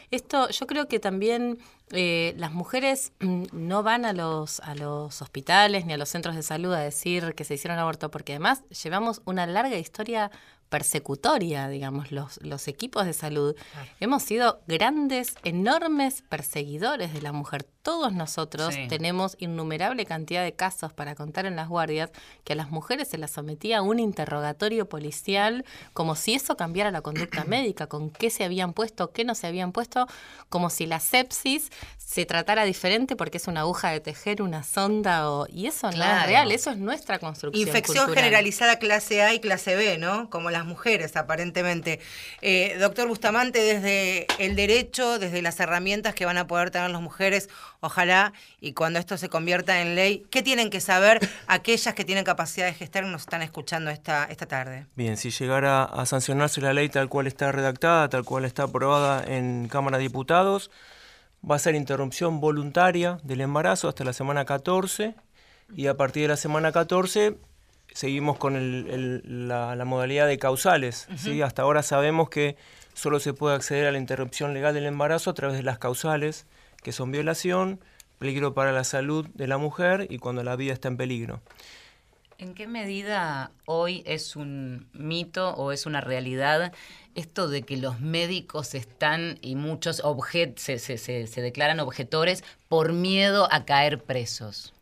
[SPEAKER 6] Esto, yo creo que también eh, las mujeres mm, no van a los, a los hospitales ni a los centros de salud a decir que se hicieron aborto, porque además llevamos una larga historia persecutoria, digamos, los, los equipos de salud. Hemos sido grandes, enormes perseguidores de la mujer. Todos nosotros tenemos innumerable cantidad de casos para contar en las guardias que a las mujeres se las sometía a un interrogatorio policial como si eso cambiara la conducta médica, con qué se habían puesto, qué no se habían puesto, como si la sepsis se tratara diferente porque es una aguja de tejer, una sonda, o, y eso no es real, eso es nuestra construcción.
[SPEAKER 1] Infección generalizada clase A y clase B, ¿no? Como las mujeres, aparentemente. Eh, doctor Bustamante, desde el derecho, desde las herramientas que van a poder tener las mujeres, ojalá, y cuando esto se convierta en ley, ¿qué tienen que saber aquellas que tienen capacidad de gestar y nos están escuchando esta, esta tarde?
[SPEAKER 5] Bien, si llegara a sancionarse la ley tal cual está redactada, tal cual está aprobada en Cámara de Diputados, va a ser interrupción voluntaria del embarazo hasta la semana 14 y a partir de la semana 14 seguimos con la, modalidad de causales. ¿sí? Hasta ahora sabemos que solo se puede acceder a la interrupción legal del embarazo a través de las causales, que son violación, peligro para la salud de la mujer y cuando la vida está en peligro.
[SPEAKER 2] ¿En qué medida hoy es un mito o es una realidad esto de que los médicos están y muchos se, se, se declaran objetores por miedo a caer presos?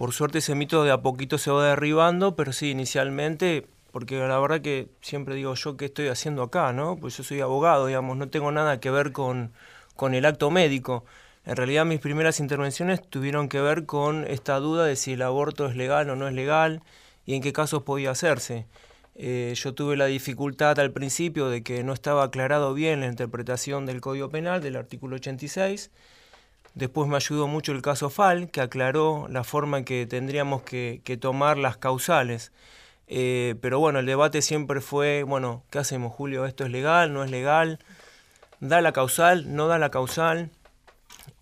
[SPEAKER 5] Por suerte ese mito de a poquito se va derribando, pero sí, inicialmente, porque la verdad que siempre digo yo qué estoy haciendo acá, ¿no? Pues yo soy abogado, digamos, no tengo nada que ver con, con el acto médico. En realidad mis primeras intervenciones tuvieron que ver con esta duda de si el aborto es legal o no es legal y en qué casos podía hacerse. Eh, yo tuve la dificultad al principio de que no estaba aclarado bien la interpretación del Código Penal del artículo 86 Después me ayudó mucho el caso FAL, que aclaró la forma en que tendríamos que, tomar las causales. Eh, pero bueno, el debate siempre fue, bueno, ¿qué hacemos, Julio? ¿Esto es legal? ¿No es legal? ¿Da la causal? ¿No da la causal?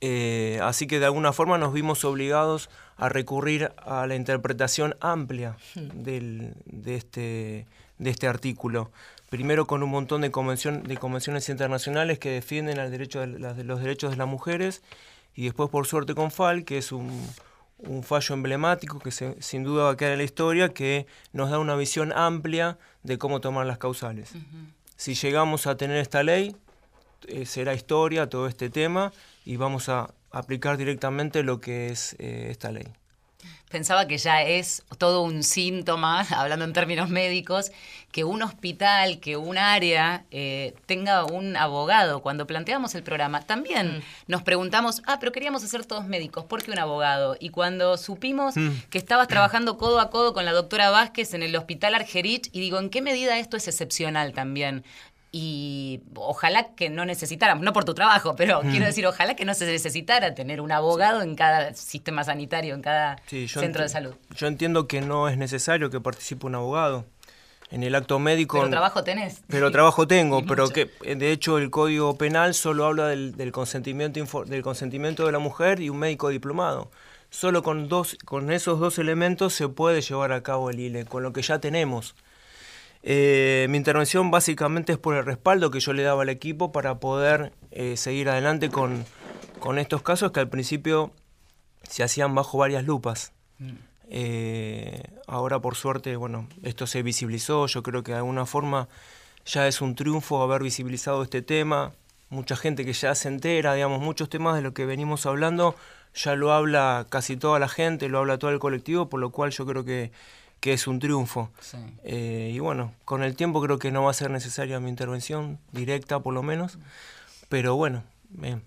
[SPEAKER 5] Eh, así que de alguna forma nos vimos obligados a recurrir a la interpretación amplia de, este, de este artículo. Primero con un montón de, convención, de convenciones internacionales que defienden el derecho de, los derechos de las mujeres y después por suerte con FAL, que es un, fallo emblemático que sin duda va a quedar en la historia, que nos da una visión amplia de cómo tomar las causales. Si llegamos a tener esta ley, eh, será historia todo este tema y vamos a aplicar directamente lo que es eh, esta ley
[SPEAKER 2] pensaba que ya es todo un síntoma, hablando en términos médicos, que un hospital, que un área eh, tenga un abogado. Cuando planteamos el programa, también mm. nos preguntamos, ah, pero queríamos hacer todos médicos, ¿por qué un abogado? Y cuando supimos mm. que estabas trabajando codo a codo con la doctora Vázquez en el hospital Argerich, y digo, ¿en qué medida esto es excepcional también? Y ojalá que no necesitáramos, no por tu trabajo, pero quiero decir, ojalá que no se necesitara tener un abogado en cada sistema sanitario, en cada centro de salud.
[SPEAKER 5] Yo entiendo que no es necesario que participe un abogado. En el acto médico...
[SPEAKER 2] Pero trabajo tenés.
[SPEAKER 5] Pero trabajo tengo, pero que de hecho el Código Penal solo habla del, del, consentimiento, del consentimiento de la mujer y un médico diplomado. Solo con, dos, con esos dos elementos se puede llevar a cabo el ILE, con lo que ya tenemos. Eh, mi intervención básicamente es por el respaldo que yo le daba al equipo para poder eh, seguir adelante con, estos casos que al principio se hacían bajo varias lupas. Mm. Eh, ahora por suerte, bueno, esto se visibilizó, yo creo que de alguna forma ya es un triunfo haber visibilizado este tema, mucha gente que ya se entera, digamos, muchos temas de lo que venimos hablando ya lo habla casi toda la gente, lo habla todo el colectivo, por lo cual yo creo que que es un triunfo. Eh, y bueno, con el tiempo creo que no va a ser necesaria mi intervención, directa por lo menos, pero bueno.
[SPEAKER 2] Eh,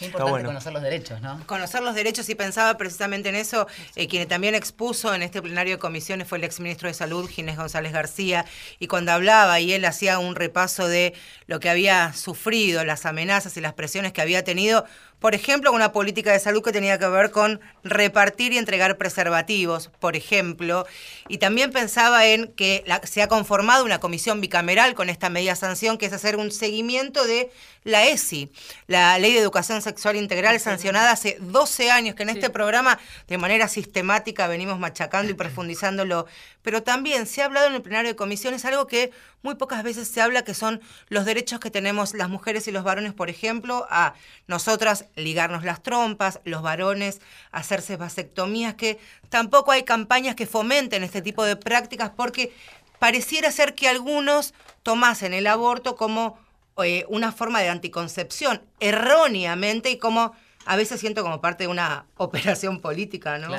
[SPEAKER 2] Qué importante conocer los derechos, ¿no?
[SPEAKER 1] Conocer los derechos y pensaba precisamente en eso. Eh, quien también expuso en este plenario de comisiones fue el exministro de Salud, Ginés González García, y cuando hablaba y él hacía un repaso de lo que había sufrido, las amenazas y las presiones que había tenido, Por ejemplo, una política de salud que tenía que ver con repartir y entregar preservativos, por ejemplo. Y también pensaba en que se ha conformado una comisión bicameral con esta media sanción, que es hacer un seguimiento de la ESI, la Ley de Educación Sexual Integral, sancionada hace 12 años, que en este programa de manera sistemática venimos machacando y profundizándolo. Pero también se ha hablado en el plenario de comisiones algo que muy pocas veces se habla, que son los derechos que tenemos las mujeres y los varones, por ejemplo, a nosotras ligarnos las trompas, los varones hacerse vasectomías, que tampoco hay campañas que fomenten este tipo de prácticas porque pareciera ser que algunos tomasen el aborto como eh, una forma de anticoncepción erróneamente y como a veces siento como parte de una operación política, ¿no?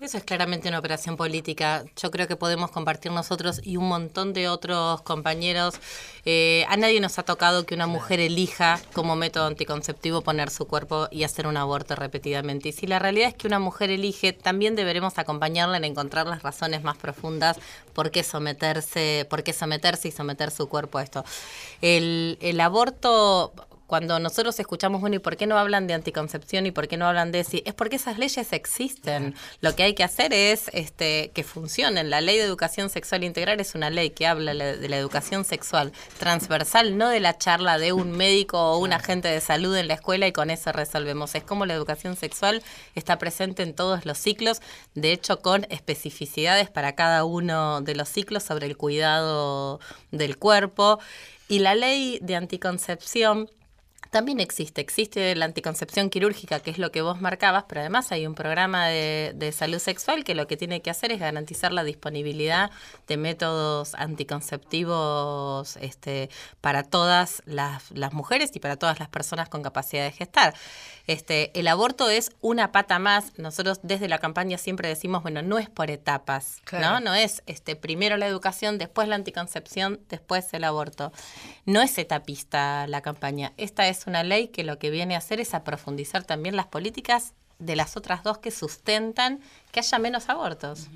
[SPEAKER 6] Eso es claramente una operación política. Yo creo que podemos compartir nosotros y un montón de otros compañeros. Eh, a nadie nos ha tocado que una mujer elija como método anticonceptivo poner su cuerpo y hacer un aborto repetidamente. Y si la realidad es que una mujer elige, también deberemos acompañarla en encontrar las razones más profundas por qué someterse, por qué someterse y someter su cuerpo a esto. El, el aborto cuando nosotros escuchamos, bueno, ¿y por qué no hablan de anticoncepción y por qué no hablan de sí? Es porque esas leyes existen. Lo que hay que hacer es este, que funcionen. La ley de educación sexual integral es una ley que habla de la educación sexual transversal, no de la charla de un médico o un agente de salud en la escuela y con eso resolvemos. Es como la educación sexual está presente en todos los ciclos, de hecho con especificidades para cada uno de los ciclos sobre el cuidado del cuerpo. Y la ley de anticoncepción también existe, existe la anticoncepción quirúrgica, que es lo que vos marcabas, pero además hay un programa de, salud sexual que lo que tiene que hacer es garantizar la disponibilidad de métodos anticonceptivos este, para todas las, las mujeres y para todas las personas con capacidad de gestar. Este, el aborto es una pata más. Nosotros desde la campaña siempre decimos, bueno, no es por etapas, ¿no? No es este, primero la educación, después la anticoncepción, después el aborto. No es etapista la campaña. Esta es una ley que lo que viene a hacer es a profundizar también las políticas de las otras dos que sustentan que haya menos abortos.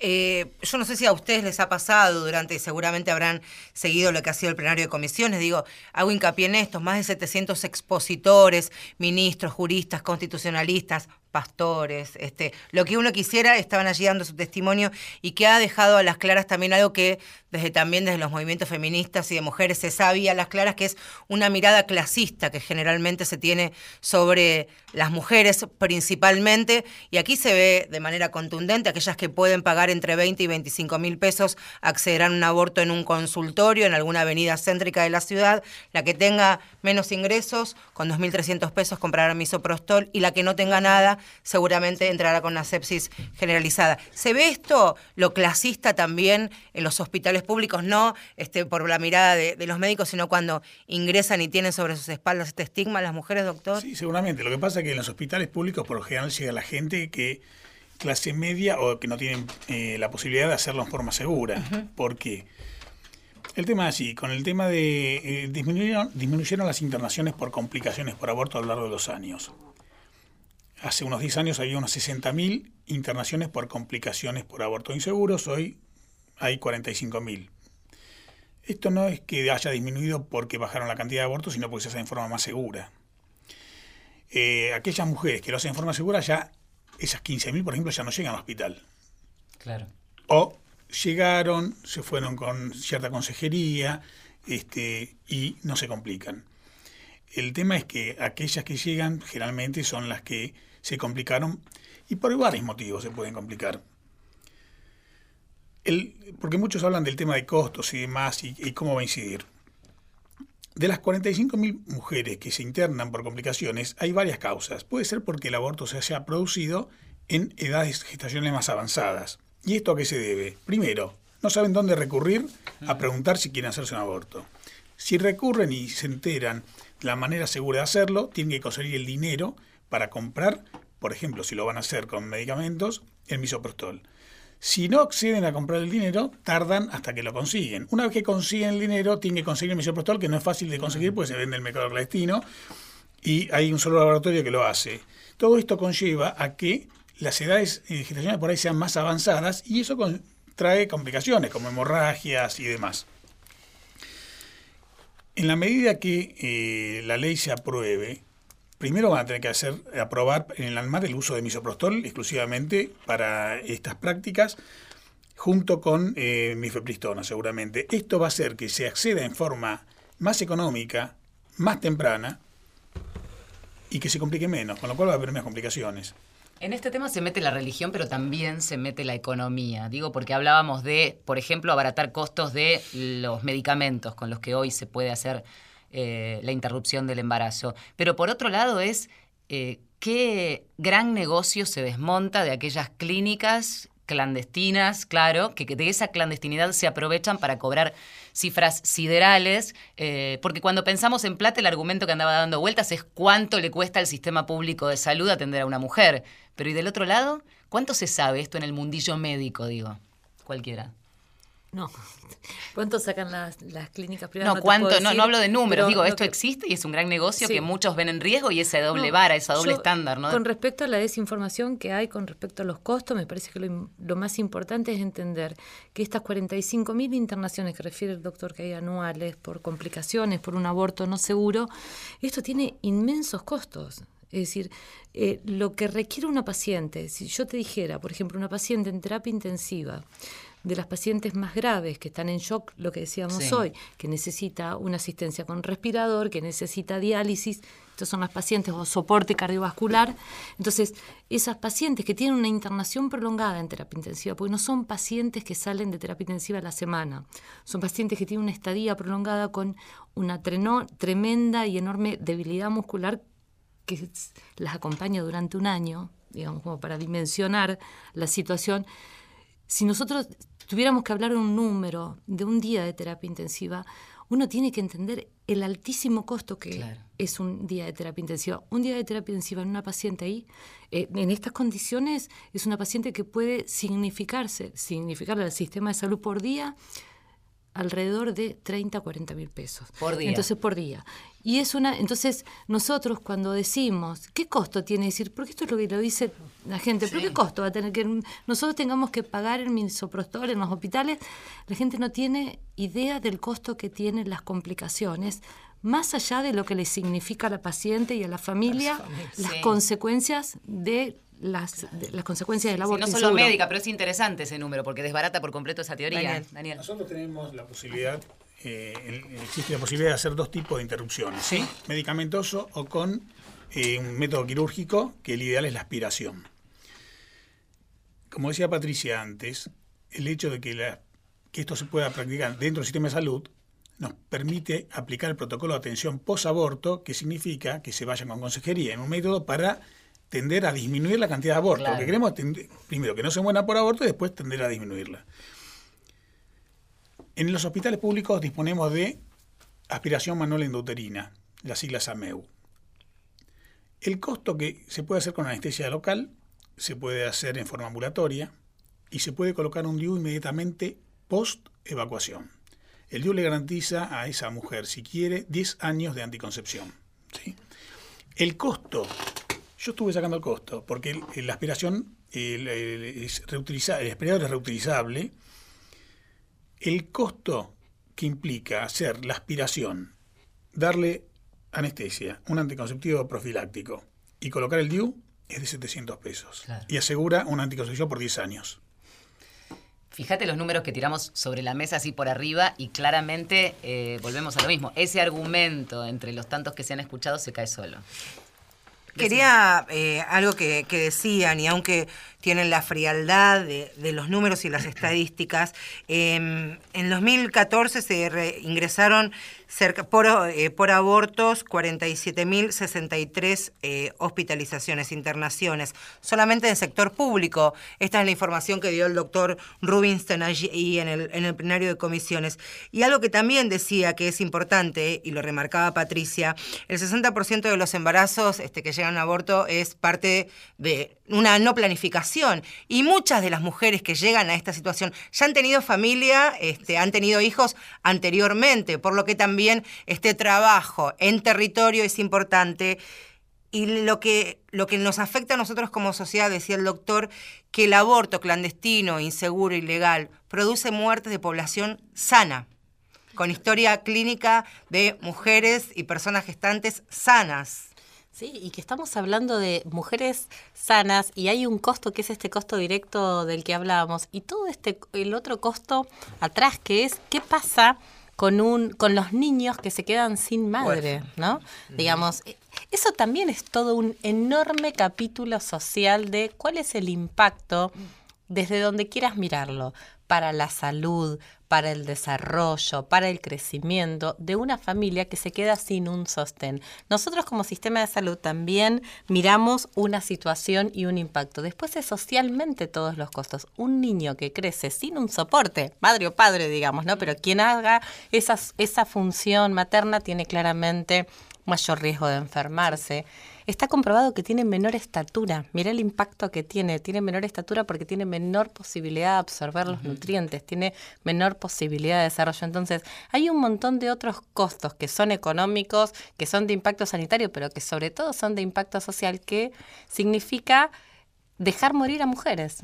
[SPEAKER 1] Eh, yo no sé si a ustedes les ha pasado durante, seguramente habrán seguido lo que ha sido el plenario de comisiones, digo, hago hincapié en esto, más de 700 expositores, ministros, juristas, constitucionalistas, pastores, este, lo que uno quisiera, estaban allí dando su testimonio y que ha dejado a las claras también algo que desde también desde los movimientos feministas y de mujeres se sabía a las claras que es una mirada clasista que generalmente se tiene sobre las mujeres principalmente. Y aquí se ve de manera contundente aquellas que pueden pagar entre 20 y 25 mil pesos accederán a un aborto en un consultorio en alguna avenida céntrica de la ciudad, la que tenga menos ingresos con 2.300 pesos comprará misoprostol y la que no tenga nada seguramente entrará con una sepsis generalizada. ¿Se ve esto, lo clasista también en los hospitales públicos, no este, por la mirada de, los médicos, sino cuando ingresan y tienen sobre sus espaldas este estigma las mujeres, doctor?
[SPEAKER 3] Sí, seguramente. Lo que pasa es que en los hospitales públicos por lo general llega la gente que clase media o que no tienen eh, la posibilidad de hacerlo en forma segura. ¿Por qué? El tema es así, con el tema de... Eh, disminuyeron, disminuyeron las internaciones por complicaciones por aborto a lo largo de los años hace unos 10 años había unas 60.000 internaciones por complicaciones por aborto inseguros, hoy hay 45.000. Esto no es que haya disminuido porque bajaron la cantidad de abortos, sino porque se hace en forma más segura. Eh, aquellas mujeres que lo hacen en forma segura, ya esas 15.000, por ejemplo, ya no llegan al hospital.
[SPEAKER 2] Claro.
[SPEAKER 3] O llegaron, se fueron con cierta consejería este, y no se complican. El tema es que aquellas que llegan generalmente son las que se complicaron y por varios motivos se pueden complicar. El, porque muchos hablan del tema de costos y demás y, cómo va a incidir. De las 45.000 mujeres que se internan por complicaciones, hay varias causas. Puede ser porque el aborto se haya producido en edades gestacionales más avanzadas. ¿Y esto a qué se debe? Primero, no saben dónde recurrir a preguntar si quieren hacerse un aborto. Si recurren y se enteran la manera segura de hacerlo, tienen que conseguir el dinero para comprar, por ejemplo, si lo van a hacer con medicamentos, el misoprostol. Si no acceden a comprar el dinero, tardan hasta que lo consiguen. Una vez que consiguen el dinero, tienen que conseguir el misoprostol, que no es fácil de conseguir, porque se vende el mercado clandestino, y hay un solo laboratorio que lo hace. Todo esto conlleva a que las edades gestacionales por ahí sean más avanzadas y eso trae complicaciones como hemorragias y demás. En la medida que eh, la ley se apruebe, primero van a tener que hacer, aprobar en el ANMAT el uso de misoprostol exclusivamente para estas prácticas, junto con eh, mifepristona seguramente. Esto va a hacer que se acceda en forma más económica, más temprana, y que se complique menos, con lo cual va a haber menos complicaciones.
[SPEAKER 2] En este tema se mete la religión, pero también se mete la economía. Digo, porque hablábamos de, por ejemplo, abaratar costos de los medicamentos con los que hoy se puede hacer eh, la interrupción del embarazo. Pero por otro lado es eh, qué gran negocio se desmonta de aquellas clínicas clandestinas, claro, que, de esa clandestinidad se aprovechan para cobrar cifras siderales, eh, porque cuando pensamos en plata el argumento que andaba dando vueltas es cuánto le cuesta al sistema público de salud atender a una mujer. Pero ¿y del otro lado? ¿Cuánto se sabe esto en el mundillo médico, digo? Cualquiera.
[SPEAKER 4] No. ¿Cuánto sacan las, las clínicas privadas?
[SPEAKER 2] No, cuánto, no, no hablo de números, digo, esto existe y es un gran negocio que muchos ven en riesgo y esa doble vara, esa doble estándar, ¿no?
[SPEAKER 4] Con respecto a la desinformación que hay con respecto a los costos, me parece que lo, más importante es entender que estas 45.000 internaciones que refiere el doctor que hay anuales por complicaciones, por un aborto no seguro, esto tiene inmensos costos. Es decir, eh, lo que requiere una paciente, si yo te dijera, por ejemplo, una paciente en terapia intensiva, de las pacientes más graves que están en shock, lo que decíamos hoy, que necesita una asistencia con respirador, que necesita diálisis, estas son las pacientes o soporte cardiovascular. Entonces, esas pacientes que tienen una internación prolongada en terapia intensiva, porque no son pacientes que salen de terapia intensiva a la semana, son pacientes que tienen una estadía prolongada con una tremenda y enorme debilidad muscular que las acompaña durante un año, digamos, como para dimensionar la situación. Si nosotros tuviéramos que hablar de un número, de un día de terapia intensiva, uno tiene que entender el altísimo costo que es un día de terapia intensiva. Un día de terapia intensiva en una paciente ahí, eh, en estas condiciones, es una paciente que puede significarse, significarle al sistema de salud por día alrededor de 30 a 40 mil pesos.
[SPEAKER 2] Por día.
[SPEAKER 4] Entonces, por día. Y es una, entonces, nosotros cuando decimos, ¿qué costo tiene decir? Porque esto es lo que lo dice la gente, ¿pero qué costo va a tener que nosotros tengamos que pagar el misoprostol en los hospitales? La gente no tiene idea del costo que tienen las complicaciones, más allá de lo que le significa a la paciente y a la familia, las consecuencias de las, las consecuencias del aborto.
[SPEAKER 2] no solo médica, pero es interesante ese número porque desbarata por completo esa teoría.
[SPEAKER 3] Daniel. Nosotros tenemos la posibilidad, eh, existe la posibilidad de hacer dos tipos de interrupciones, ¿Sí? medicamentoso o con eh, un método quirúrgico, que el ideal es la aspiración. Como decía Patricia antes, el hecho de que, la, que esto se pueda practicar dentro del sistema de salud nos permite aplicar el protocolo de atención post-aborto, que significa que se vayan con consejería en un método para tender a disminuir la cantidad de abortos. Porque queremos, primero, que no se mueran por aborto y después tender a disminuirla. En los hospitales públicos disponemos de aspiración manual endouterina, las siglas AMEU. El costo que se puede hacer con anestesia local se puede hacer en forma ambulatoria y se puede colocar un DIU inmediatamente post evacuación. El DIU le garantiza a esa mujer, si quiere, 10 años de anticoncepción. El costo yo estuve sacando el costo, porque la aspiración, el, es el aspirador es reutilizable. El costo que implica hacer la aspiración, darle anestesia, un anticonceptivo profiláctico y colocar el DIU es de 700 pesos. Y asegura una anticoncepción por 10 años.
[SPEAKER 2] Fíjate los números que tiramos sobre la mesa así por arriba y claramente eh, volvemos a lo mismo. Ese argumento entre los tantos que se han escuchado se cae solo.
[SPEAKER 1] Quería eh, algo que, decían, y aunque tienen la frialdad de, los números y las estadísticas, em, en 2014 se ingresaron cerca, por, eh, por abortos 47.063 eh, hospitalizaciones, internaciones, solamente en el sector público. Esta es la información que dio el doctor Rubinstein allí en el, en el plenario de comisiones. Y algo que también decía que es importante, y lo remarcaba Patricia, el 60% de los embarazos este, que llegan a aborto es parte de una no planificación. Y muchas de las mujeres que llegan a esta situación ya han tenido familia, este, han tenido hijos anteriormente, por lo que también este trabajo en territorio es importante. Y lo que, lo que nos afecta a nosotros como sociedad, decía el doctor, que el aborto clandestino, inseguro, ilegal, produce muertes de población sana, con historia clínica de mujeres y personas gestantes sanas.
[SPEAKER 6] Sí, y que estamos hablando de mujeres sanas y hay un costo que es este costo directo del que hablábamos y todo este el otro costo atrás que es qué pasa con un con los niños que se quedan sin madre, ¿no? Digamos, eh, eso también es todo un enorme capítulo social de cuál es el impacto desde donde quieras mirarlo para la salud, para el desarrollo, para el crecimiento de una familia que se queda sin un sostén. Nosotros como sistema de salud también miramos una situación y un impacto. Después es socialmente todos los costos. Un niño que crece sin un soporte, madre o padre, digamos, ¿no? Pero quien haga esa, esa función materna tiene claramente mayor riesgo de enfermarse. Está comprobado que tiene menor estatura. Mira el impacto que tiene. Tiene menor estatura porque tiene menor posibilidad de absorber los nutrientes, tiene menor posibilidad de desarrollo. Entonces, hay un montón de otros costos que son económicos, que son de impacto sanitario, pero que sobre todo son de impacto social, que significa dejar morir a mujeres.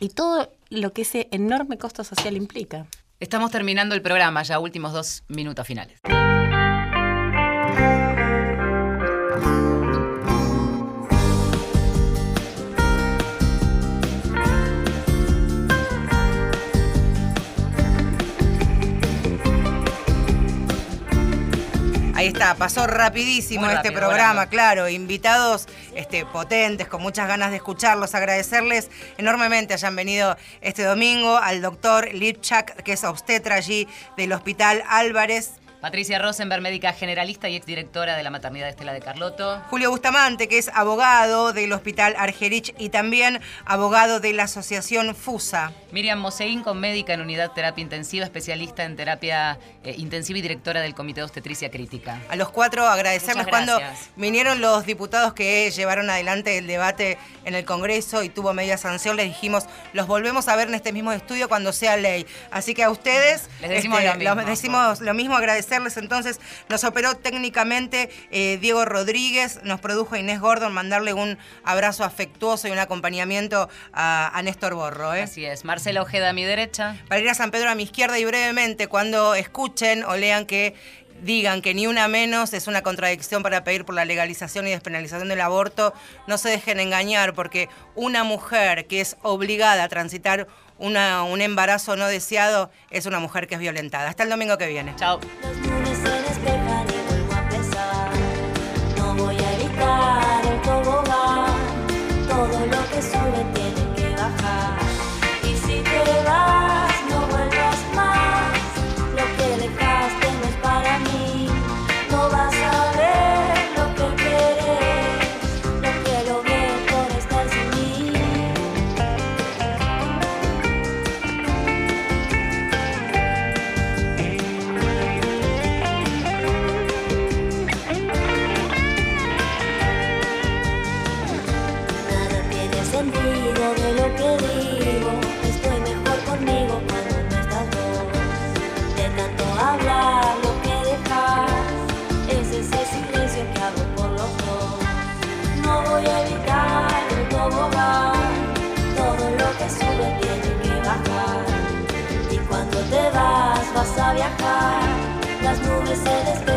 [SPEAKER 6] Y todo lo que ese enorme costo social implica.
[SPEAKER 2] Estamos terminando el programa, ya últimos dos minutos finales.
[SPEAKER 1] Ahí está, pasó rapidísimo
[SPEAKER 2] Muy
[SPEAKER 1] este
[SPEAKER 2] rápido,
[SPEAKER 1] programa,
[SPEAKER 2] volando.
[SPEAKER 1] claro, invitados este, potentes, con muchas ganas de escucharlos, agradecerles enormemente hayan venido este domingo al doctor Lipchak, que es obstetra allí del Hospital Álvarez.
[SPEAKER 2] Patricia Rosenberg, médica generalista y exdirectora de la maternidad Estela de Carlotto.
[SPEAKER 1] Julio Bustamante, que es abogado del Hospital Argerich y también abogado de la Asociación FUSA.
[SPEAKER 2] Miriam Moseín, con médica en unidad terapia intensiva, especialista en terapia eh, intensiva y directora del Comité de Obstetricia Crítica.
[SPEAKER 1] A los cuatro agradecerles cuando vinieron los diputados que llevaron adelante el debate en el Congreso y tuvo media sanción, les dijimos, los volvemos a ver en este mismo estudio cuando sea ley. Así que a ustedes
[SPEAKER 2] Les decimos lo mismo.
[SPEAKER 1] los decimos lo mismo, agradecerles entonces. Nos operó técnicamente eh, Diego Rodríguez, nos produjo Inés Gordon, mandarle un abrazo afectuoso y un acompañamiento a, a Néstor Borro. ¿eh?
[SPEAKER 2] Así es. Marcela Ojeda a mi derecha.
[SPEAKER 1] para ir a San Pedro a mi izquierda y brevemente cuando escuchen o lean que digan que ni una menos es una contradicción para pedir por la legalización y despenalización del aborto, no se dejen engañar porque una mujer que es obligada a transitar una- un embarazo no deseado es una mujer que es violentada. Hasta el domingo que viene.
[SPEAKER 2] Chao.
[SPEAKER 9] Vas a viajar. Las nubes se despejan.